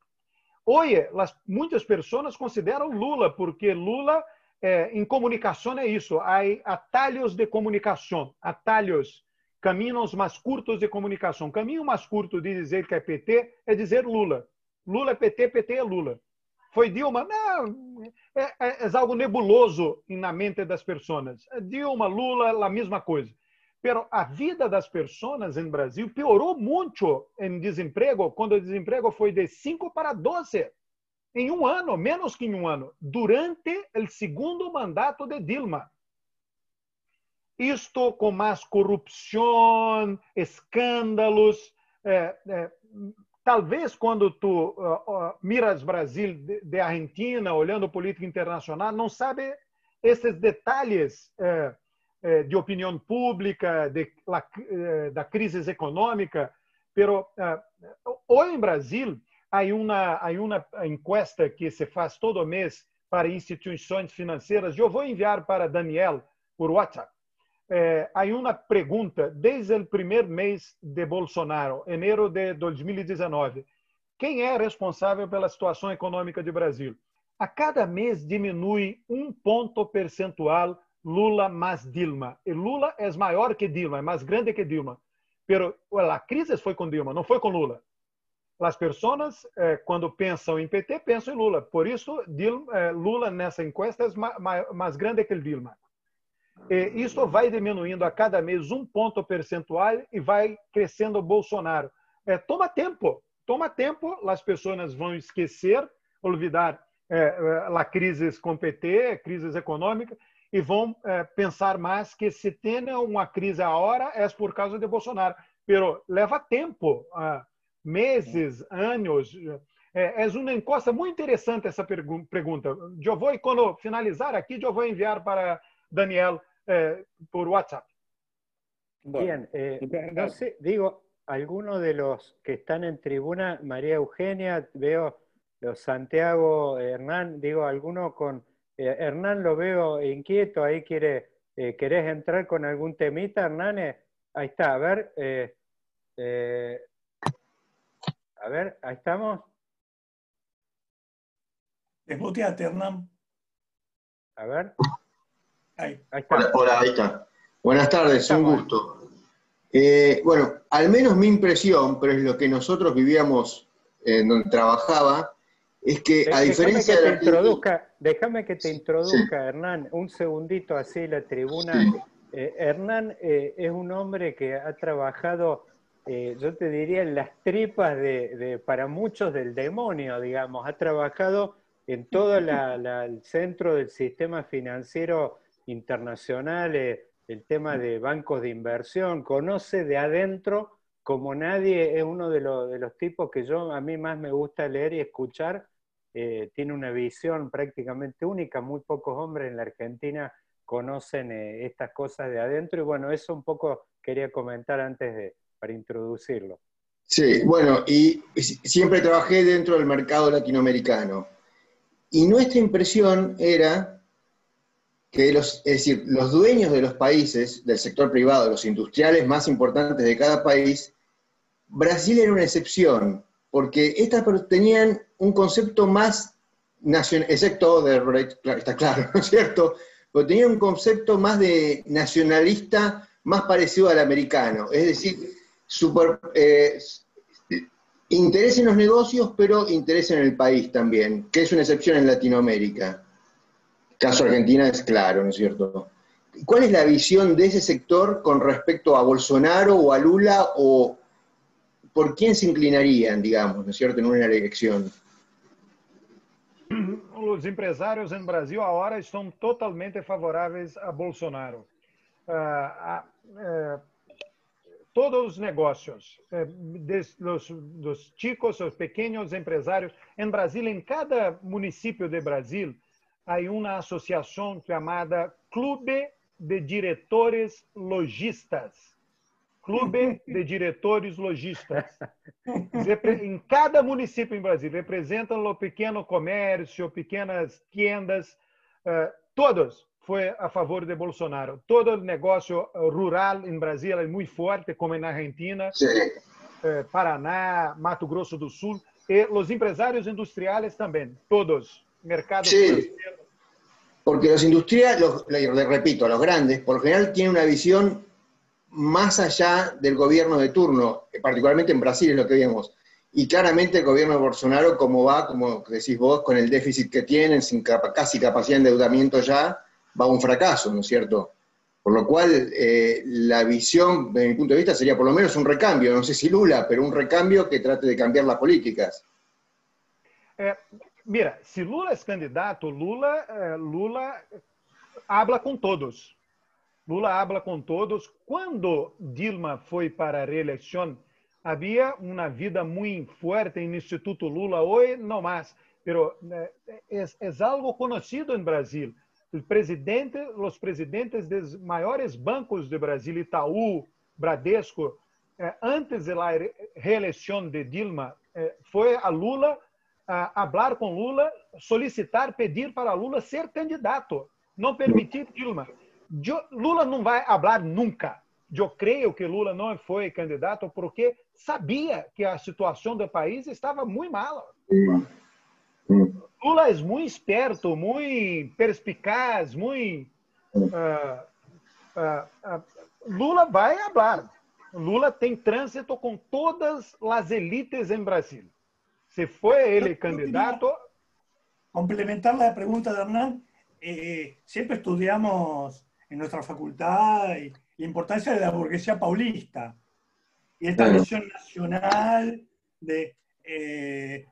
Hoje, muitas pessoas consideram Lula, porque Lula, é, em comunicação, é isso. Há atalhos de comunicação, atalhos, caminhos mais curtos de comunicação. Caminho mais curto de dizer que é PT é dizer Lula. Lula é PT, PT é Lula. Foi Dilma? Não, é, é, é algo nebuloso na mente das pessoas. Dilma, Lula, a mesma coisa. Pero a vida das pessoas em Brasil piorou muito em desemprego, quando o desemprego foi de 5 para 12 em um ano, menos que em um ano, durante o segundo mandato de Dilma. Isto com mais corrupção, escândalos. É, é, talvez quando tu uh, uh, miras Brasil de, de, Argentina, olhando política internacional, não sabe esses detalhes. Eh, de opinião pública, de, eh, da crise econômica, pero uh, hoje em Brasil há uma, há uma encuesta que se faz todo mês para instituições financeiras. Eu vou enviar para Daniel por WhatsApp. Há uma pergunta desde o primeiro mês de Bolsonaro, enero de 2019. Quem é responsável pela situação econômica do Brasil? A cada mês diminui um ponto percentual Lula mais Dilma. E Lula é maior que Dilma, é mais grande que Dilma. Pero a crise foi com Dilma, não foi com Lula. As pessoas, eh, quando pensam em PT, pensam em Lula. Por isso, Dilma, eh, Lula nessa encuesta é mais grande que Dilma. E isso vai diminuindo a cada mês um ponto percentual e vai crescendo o Bolsonaro. É, toma tempo, toma tempo, as pessoas vão esquecer, olvidar é, a crise com PT, crises econômicas, e vão é, pensar mais que se tem uma crise agora é por causa de Bolsonaro. Pero leva tempo, uh, meses, anos. É, é uma encosta muito interessante essa pergunta. Eu vou, quando finalizar aqui, eu vou enviar para Daniel eh, por WhatsApp. Bien, eh, no sé, digo, algunos de los que están en tribuna, María Eugenia, veo los Santiago Hernán, digo, alguno con eh, Hernán lo veo inquieto, ahí quiere, eh, ¿querés entrar con algún temita, Hernán? Eh, ahí está, a ver. a ver, ahí estamos. Desmuteate, Hernán. A ver. Ahí. está. Hola, ahí está. Buenas tardes, un gusto. bueno, al menos mi impresión, pero es lo que nosotros vivíamos en donde trabajaba, es que a diferencia de... introduzca, déjame que te introduzca, Hernán, un segundito así la tribuna. Eh, Hernán eh, es un hombre que ha trabajado eh, yo te diría, en las tripas de, para muchos del demonio, digamos. Ha trabajado en todo el centro del sistema financiero internacional, el tema de bancos de inversión, conoce de adentro como nadie, es uno de, de los tipos que yo a mí más me gusta leer y escuchar, eh, tiene una visión prácticamente única, muy pocos hombres en la Argentina conocen eh, estas cosas de adentro y bueno, eso un poco quería comentar antes de, para introducirlo. Sí, bueno, y siempre trabajé dentro del mercado latinoamericano. Y nuestra impresión era que los, es decir, los dueños de los países, del sector privado, los industriales más importantes de cada país, Brasil era una excepción, porque estas tenían un concepto más nacional, excepto de está claro, ¿no es cierto? Pero tenían un concepto más de nacionalista, más parecido al americano, es decir, super, eh, interés en los negocios, pero interés en el país también, que es una excepción en Latinoamérica. Caso Argentina es claro, ¿no es cierto? ¿Cuál es la visión de ese sector con respecto a Bolsonaro o a Lula o por quién se inclinarían, digamos, ¿no es cierto?, en una elección? Os empresários em Brasil agora estão totalmente favoráveis a Bolsonaro. Uh, uh, todos os negócios, eh, dos chicos, os pequenos empresários. Em Brasil, em cada município de Brasil, há uma associação chamada Clube de Diretores Logistas. Clube de Diretores Logistas. Em cada município em Brasil, representam o pequeno comércio, pequenas tendas, eh, todos foi a favor de Bolsonaro. Todo o negócio rural em Brasil é muito forte, como na Argentina, eh, Paraná, Mato Grosso do Sul, e os empresários industriais também, todos. Mercado sí. Porque los industriales, los, repito, los grandes, por lo general tienen una visión más allá del gobierno de turno, particularmente en Brasil es lo que vemos. Y claramente el gobierno de Bolsonaro, como va, como decís vos, con el déficit que tienen, sin casi capacidad de endeudamiento ya, va a un fracaso, ¿no es cierto? Por lo cual, eh, la visión, desde mi punto de vista, sería por lo menos un recambio, no sé si Lula, pero un recambio que trate de cambiar las políticas. Eh, mira, si Lula es candidato, Lula, eh, Lula habla con todos. Lula habla con todos. Cuando Dilma foi para a reeleição, havia uma vida muito forte no Instituto Lula, hoje não mais, pero é, é algo conhecido em Brasil o presidente, os presidentes dos maiores bancos do Brasil, Itaú, Bradesco, eh, antes da reeleição de Dilma, eh, foi a Lula a falar com Lula, solicitar, pedir para Lula ser candidato, não permitir Dilma. Lula não vai falar nunca. Eu creio que Lula não foi candidato porque sabia que a situação do país estava muito mala. Lula é muito esperto, muito perspicaz, muito. Uh, uh, uh, Lula vai falar. Lula tem trânsito com todas as elites em Brasil. Se foi ele candidato. Complementar la pregunta de Hernán, eh, siempre estudiamos en nuestra facultad la importancia de la burguesía paulista y esta visión nacional de eh,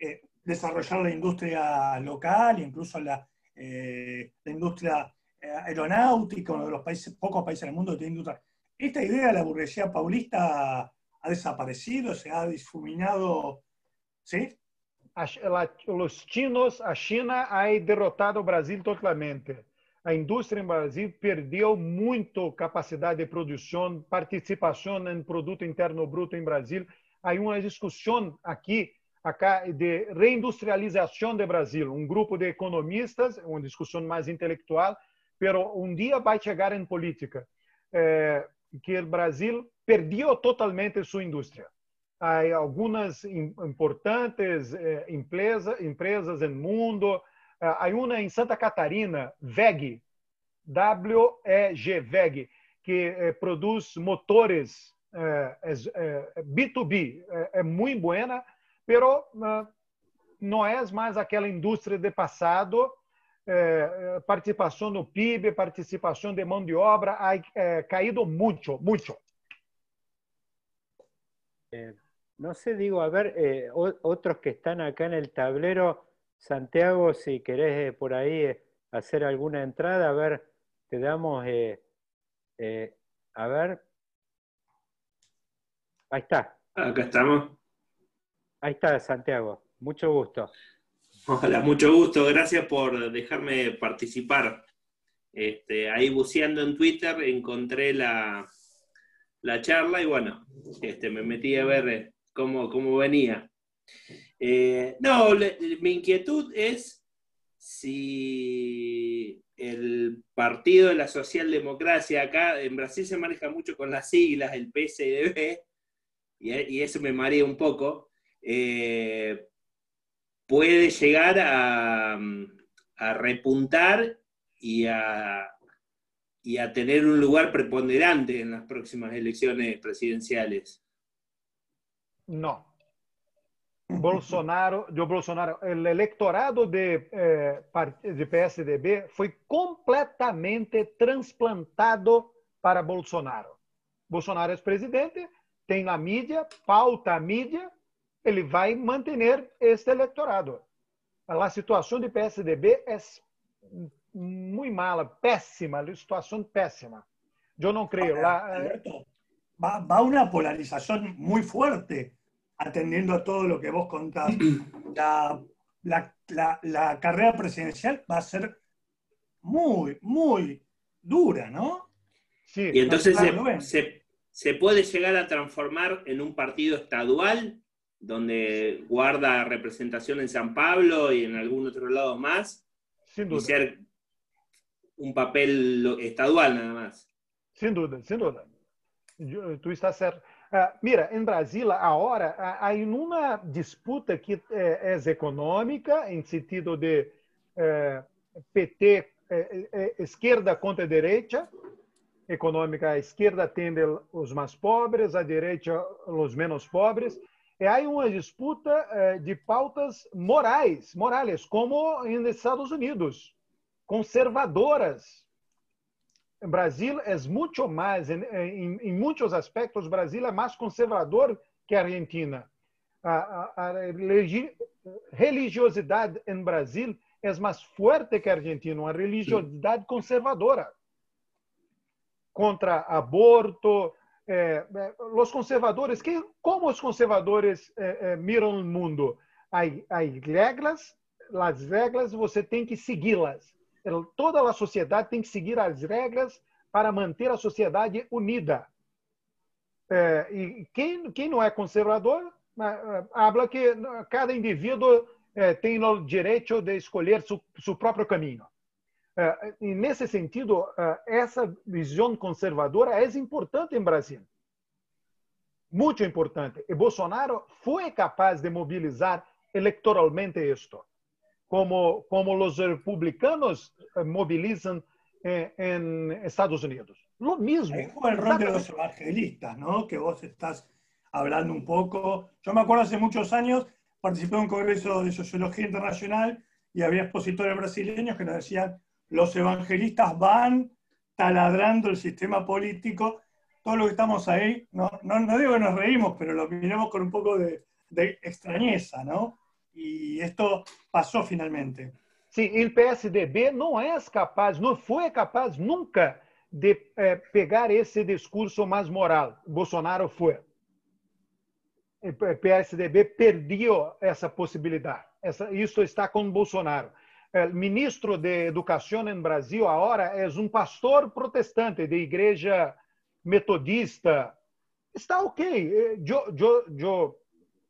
eh, desarrollar la industria local, incluso la, eh, la industria eh, aeronáutica, uno de los países, pocos países del mundo que tiene industria. ¿Esta idea de la burguesía paulista ha desaparecido, se ha difuminado? ¿Sí? Los chinos, a China ha derrotado o Brasil totalmente. A indústria em Brasil perdeu muito capacidade de produção, participação no produto interno bruto em Brasil. Há uma discussão aqui de reindustrialização do Brasil, um grupo de economistas, uma discussão mais intelectual, pero um dia vai chegar em política, eh, que o Brasil perdeu totalmente sua indústria. Há algumas importantes eh, empresa, empresas no mundo, há uma em Santa Catarina, VEG, W-E-G, VEG, que eh, produz motores B2B, é muito boa, pero não é mais aquela indústria de passado, participação no PIB, participação de mão de obra, ha eh, caído muito, muito. No sé, digo, a ver, eh, otros que están acá el tablero, Santiago, si querés por ahí hacer alguna entrada, a ver, te damos, a ver, ahí está. Acá estamos. Ahí está, Santiago, mucho gusto. Hola, mucho gusto, gracias por dejarme participar. Este, ahí buceando en Twitter encontré la, la charla y bueno, este, me metí a ver eh, cómo, cómo venía. Eh, no, mi inquietud es si el partido de la socialdemocracia, acá en Brasil se maneja mucho con las siglas, el PSDB, y, eso me marea un poco, eh, puede llegar a, a repuntar y a, y a tener un lugar preponderante en las próximas elecciones presidenciales? No. Bolsonaro, yo Bolsonaro, el electorado de, eh, de PSDB foi completamente transplantado para Bolsonaro. Bolsonaro é presidente, tem na mídia, pauta a mídia, ele vai manter este eleitorado. A situação de PSDB é muy mala, pésima, la situación pésima. Yo no creo. La, Alberto, va, va una polarización muy fuerte, atendiendo a todo lo que vos contás. La, la, la, la carrera presidencial va a ser muy, muy dura, ¿no? Sí, y entonces se, se, se, puede llegar a transformar en un partido estadual donde guarda representación en San Pablo y en algún otro lado más, Sin duda. y ser un papel estadual nada más. Sem dúvida, sem dúvida. Tu está certo. Uh, mira, em Brasília, agora, há uma disputa que é, é econômica, em sentido de é, PT, é, esquerda contra direita. Econômica, a esquerda atende os mais pobres, a direita os menos pobres. E há uma disputa de pautas morais, morales, como nos Estados Unidos conservadoras. Brasil é muito mais, em, em, em, muitos aspectos, Brasil é mais conservador que a Argentina. A, a, a religiosidade em Brasil é mais forte que a Argentina, uma religiosidade conservadora contra aborto. Eh, os conservadores, que, como os conservadores eh, eh, miram o mundo? Há regras, as regras você tem que segui-las toda a sociedade tem que seguir as regras para manter a sociedade unida. É, e quem, quem não é conservador, habla que cada indivíduo é, tem o direito de escolher seu, seu próprio caminho. É, e nesse sentido, essa visão conservadora é importante em Brasil. Muito importante. E Bolsonaro foi capaz de mobilizar eleitoralmente isto como, como os republicanos eh, movilizam eh, en Estados Unidos. Lo mismo. Es el rol de los evangelistas, ¿no? Que vos estás hablando un poco. Yo me acuerdo hace muchos años, participé en un congreso de sociología internacional y había expositores brasileños que nos decían, los evangelistas van taladrando el sistema político. Todo lo que estamos ahí, no, no, no digo que nos reímos, pero lo miramos con un poco de, de extrañeza, ¿no? E isto passou finalmente. Sim, o PSDB não é capaz, não foi capaz nunca de eh, pegar esse discurso mais moral. Bolsonaro foi. O PSDB perdeu essa possibilidade. Essa, isso está com Bolsonaro. O ministro de Educação em Brasil agora é um pastor protestante de igreja metodista. Está ok. Eu, eu, eu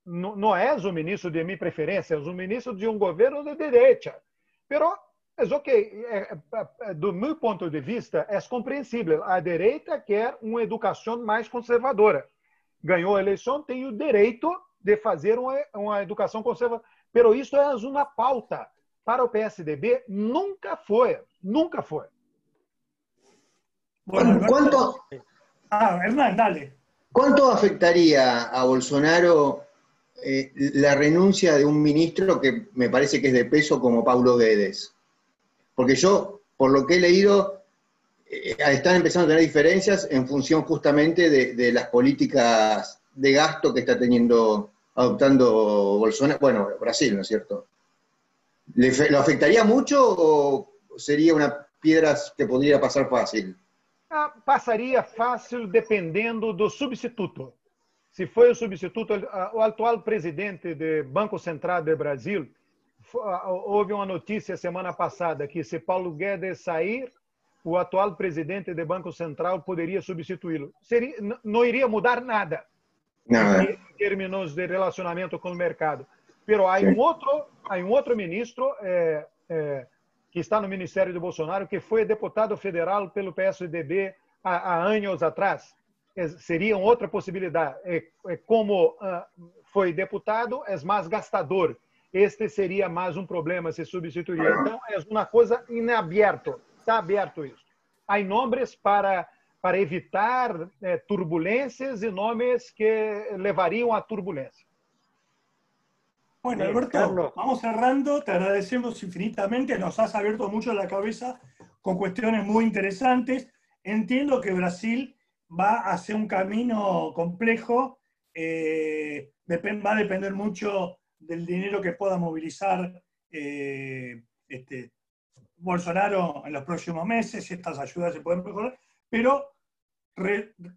não és o ministro de minha preferência, és o ministro de um governo de direita. Pero, é ok, é, é, do meu ponto de vista, é compreensível. A direita quer uma educação mais conservadora. Ganhou a eleição, tem o direito de fazer uma, uma educação conservadora. Pero isso é uma pauta. Para o PSDB, nunca foi. Nunca foi. Bueno, ¿Cuánto, ah, Hernán, dale. ¿Cuánto afectaría a Bolsonaro eh, la renuncia de un ministro que me parece que es de peso como Pablo Guedes. Porque yo, por lo que he leído, eh, están empezando a tener diferencias en función justamente de, las políticas de gasto que está teniendo, adoptando Bolsonaro, bueno, Brasil, ¿no es cierto? ¿Le, ¿Lo afectaría mucho o sería una piedra que podría pasar fácil? Ah, passaria fácil dependendo do substituto. Se foi o substituto, o atual presidente do Banco Central do Brasil, houve uma notícia semana passada que se Paulo Guedes sair, o atual presidente do Banco Central poderia substituí-lo. Não iria mudar nada não, em termos de relacionamento com o mercado. Pero há um outro, há um outro ministro é, é, que está no Ministério do Bolsonaro que foi deputado federal pelo PSDB há, há anos atrás. É, seria outra possibilidade. É, é como uh, foi deputado, é mais gastador. Este seria mais um problema se substituir. Então, é uma coisa em aberto. Está aberto isso. Há nomes para para evitar eh, turbulências e nomes que levariam a turbulência. Bueno, Alberto, vamos cerrando. Te agradecemos infinitamente. Nos has abierto mucho la cabeza con cuestiones muy interesantes. Entiendo que Brasil va hacia un camino complejo. Eh, va a depender mucho del dinero que pueda movilizar eh, este, Bolsonaro en los próximos meses, si estas ayudas se pueden mejorar, pero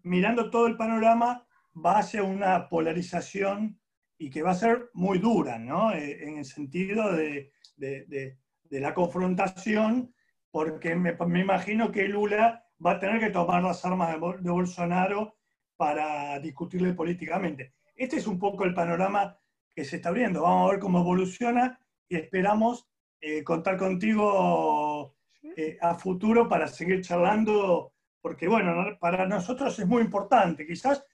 mirando todo el panorama va hacia una polarización y que va a ser muy dura, ¿no? Eh, en el sentido de, de, la confrontación, porque me, me, imagino que Lula va a tener que tomar las armas de, Bolsonaro para discutirle políticamente. Este es un poco el panorama que se está abriendo. Vamos a ver cómo evoluciona y esperamos eh, contar contigo eh, a futuro para seguir charlando, porque bueno, para nosotros es muy importante. Quizás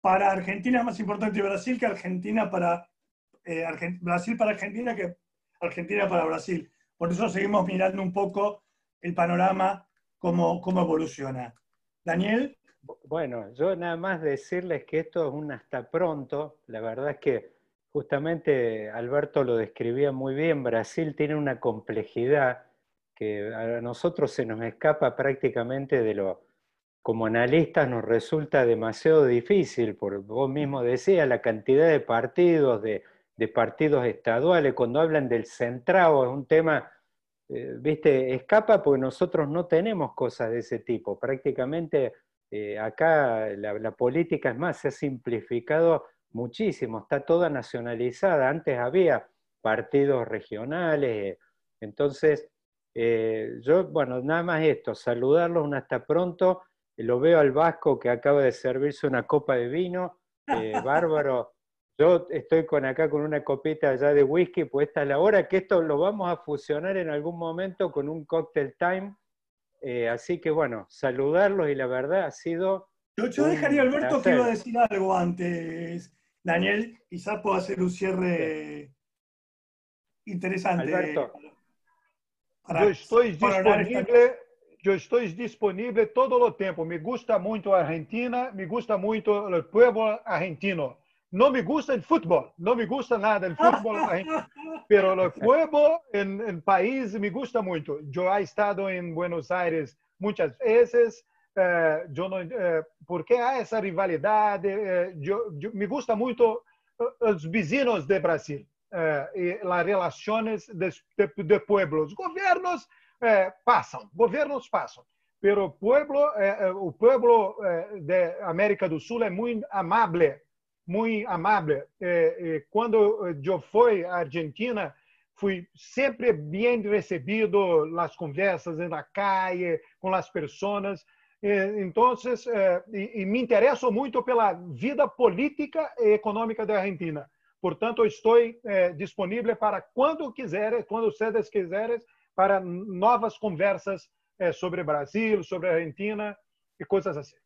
para Argentina es más importante Brasil que Argentina para eh, Brasil para Argentina que Argentina para Brasil. Por eso seguimos mirando un poco el panorama, cómo, cómo evoluciona. Daniel. Bueno, yo nada más decirles que esto es un hasta pronto. La verdad es que justamente Alberto lo describía muy bien. Brasil tiene una complejidad que a nosotros se nos escapa prácticamente de lo, como analistas nos resulta demasiado difícil, por vos mismo decías, la cantidad de partidos, de, partidos estaduales, cuando hablan del centrado, es un tema, eh, viste, escapa porque nosotros no tenemos cosas de ese tipo. Prácticamente eh, acá la, política, es más, se ha simplificado muchísimo, está toda nacionalizada. Antes había partidos regionales, entonces, eh, yo, bueno, nada más esto, saludarlos, un hasta pronto lo veo al Vasco que acaba de servirse una copa de vino, bárbaro. Yo estoy con acá con una copita ya de whisky, pues esta es la hora que esto lo vamos a fusionar en algún momento con un cocktail time. Eh, así que bueno, saludarlos y la verdad ha sido... Yo, dejaría a Alberto que iba a decir algo antes. Daniel, quizás pueda hacer un cierre interesante. Alberto. yo estoy disponible eu estou disponível todo o tempo. Me gusta muito a Argentina, me gusta muito o povo argentino no me gusta el fútbol, no me gusta nada el fútbol, pero el juego en el país me gusta mucho. Yo he estado en Buenos Aires muchas veces, eh, yo no, eh, porque hay esa rivalidad, eh, yo, yo, me gusta mucho los vecinos de Brasil, y las relaciones de, de, pueblos, gobiernos pasan, gobiernos pasan. pero pueblo, pueblo de América do Sul es muy amable. Muito amável. quando eu fui à Argentina, fui sempre bem recebido nas conversas na calle, com as pessoas. Então, e, me interesso muito pela vida política e econômica da Argentina. Portanto, estou disponível para quando quiseres, quando vocês quiserem, para novas conversas sobre Brasil, sobre Argentina y cosas así.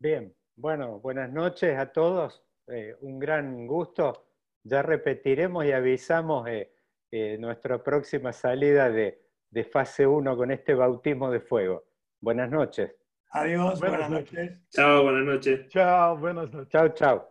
Bien, bueno, buenas noches a todos. Eh, un gran gusto. Ya repetiremos y avisamos eh, nuestra próxima salida de, de, fase 1 con este bautismo de fuego. Buenas noches. Adiós, buenas, noches. Chao, buenas noches. Chao, buenas noches. Chao, chao.